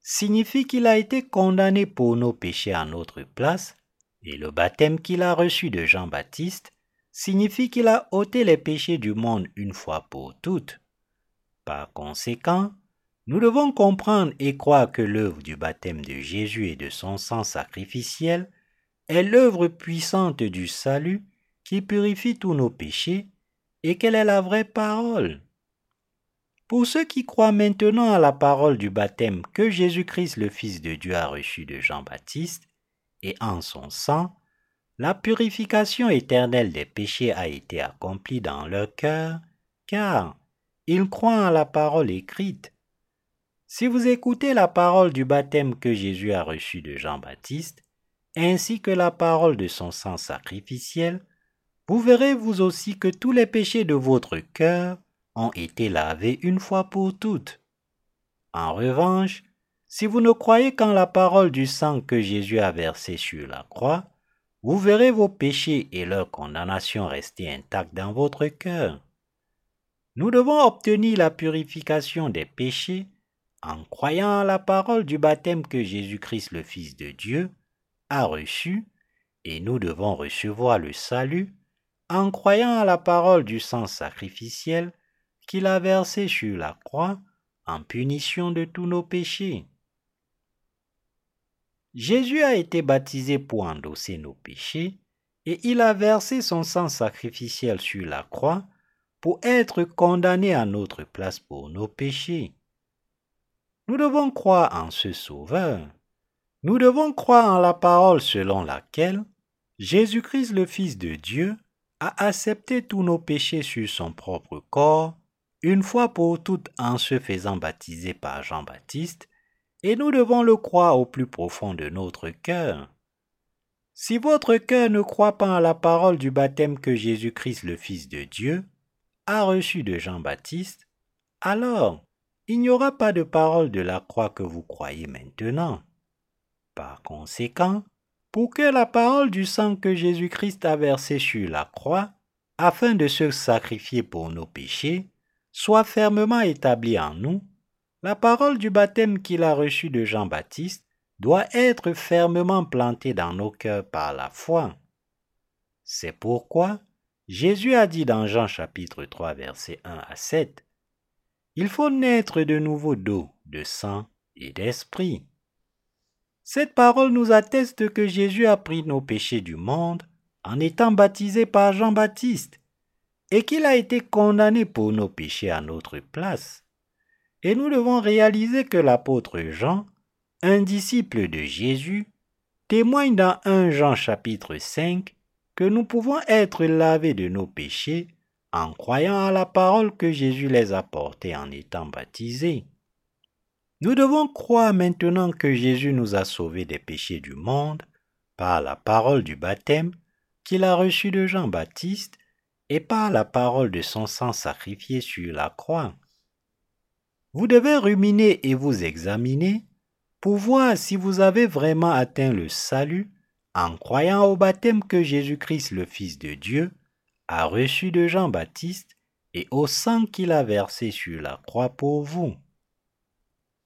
signifie qu'il a été condamné pour nos péchés à notre place, et le baptême qu'il a reçu de Jean-Baptiste signifie qu'il a ôté les péchés du monde une fois pour toutes. Par conséquent, nous devons comprendre et croire que l'œuvre du baptême de Jésus et de son sang sacrificiel est l'œuvre puissante du salut qui purifie tous nos péchés et qu'elle est la vraie parole. Pour ceux qui croient maintenant à la parole du baptême que Jésus-Christ le Fils de Dieu a reçu de Jean-Baptiste, et en son sang, la purification éternelle des péchés a été accomplie dans leur cœur, car ils croient en la parole écrite. Si vous écoutez la parole du baptême que Jésus a reçu de Jean-Baptiste, ainsi que la parole de son sang sacrificiel, vous verrez vous aussi que tous les péchés de votre cœur ont été lavés une fois pour toutes. En revanche, si vous ne croyez qu'en la parole du sang que Jésus a versé sur la croix, vous verrez vos péchés et leur condamnation rester intacts dans votre cœur. Nous devons obtenir la purification des péchés en croyant en la parole du baptême que Jésus-Christ le Fils de Dieu a reçu, et nous devons recevoir le salut en croyant à la parole du sang sacrificiel qu'il a versé sur la croix en punition de tous nos péchés. Jésus a été baptisé pour endosser nos péchés et il a versé son sang sacrificiel sur la croix pour être condamné à notre place pour nos péchés. Nous devons croire en ce Sauveur. Nous devons croire en la parole selon laquelle Jésus-Christ le Fils de Dieu a accepté tous nos péchés sur son propre corps, une fois pour toutes en se faisant baptiser par Jean-Baptiste, et nous devons le croire au plus profond de notre cœur. Si votre cœur ne croit pas à la parole du baptême que Jésus-Christ le Fils de Dieu a reçu de Jean-Baptiste, alors il n'y aura pas de parole de la croix que vous croyez maintenant. Par conséquent, pour que la parole du sang que Jésus-Christ a versé sur la croix, afin de se sacrifier pour nos péchés, soit fermement établie en nous, la parole du baptême qu'il a reçu de Jean-Baptiste doit être fermement plantée dans nos cœurs par la foi. C'est pourquoi Jésus a dit dans Jean chapitre 3 versets 1 à 7, Il faut naître de nouveau d'eau, de sang et d'esprit. Cette parole nous atteste que Jésus a pris nos péchés du monde en étant baptisé par Jean-Baptiste et qu'il a été condamné pour nos péchés à notre place. Et nous devons réaliser que l'apôtre Jean, un disciple de Jésus, témoigne dans 1 Jean chapitre 5 que nous pouvons être lavés de nos péchés en croyant à la parole que Jésus les a portés en étant baptisés. Nous devons croire maintenant que Jésus nous a sauvés des péchés du monde par la parole du baptême qu'il a reçu de Jean-Baptiste et par la parole de son sang sacrifié sur la croix. Vous devez ruminer et vous examiner pour voir si vous avez vraiment atteint le salut en croyant au baptême que Jésus-Christ le Fils de Dieu a reçu de Jean-Baptiste et au sang qu'il a versé sur la croix pour vous.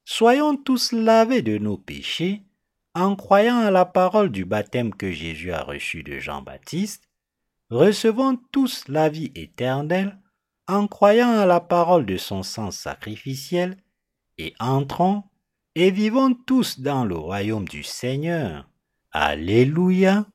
Soyons tous lavés de nos péchés en croyant à la parole du baptême que Jésus a reçu de Jean-Baptiste, recevons tous la vie éternelle en croyant à la parole de son sang sacrificiel, et entrons et vivons tous dans le royaume du Seigneur. Alléluia.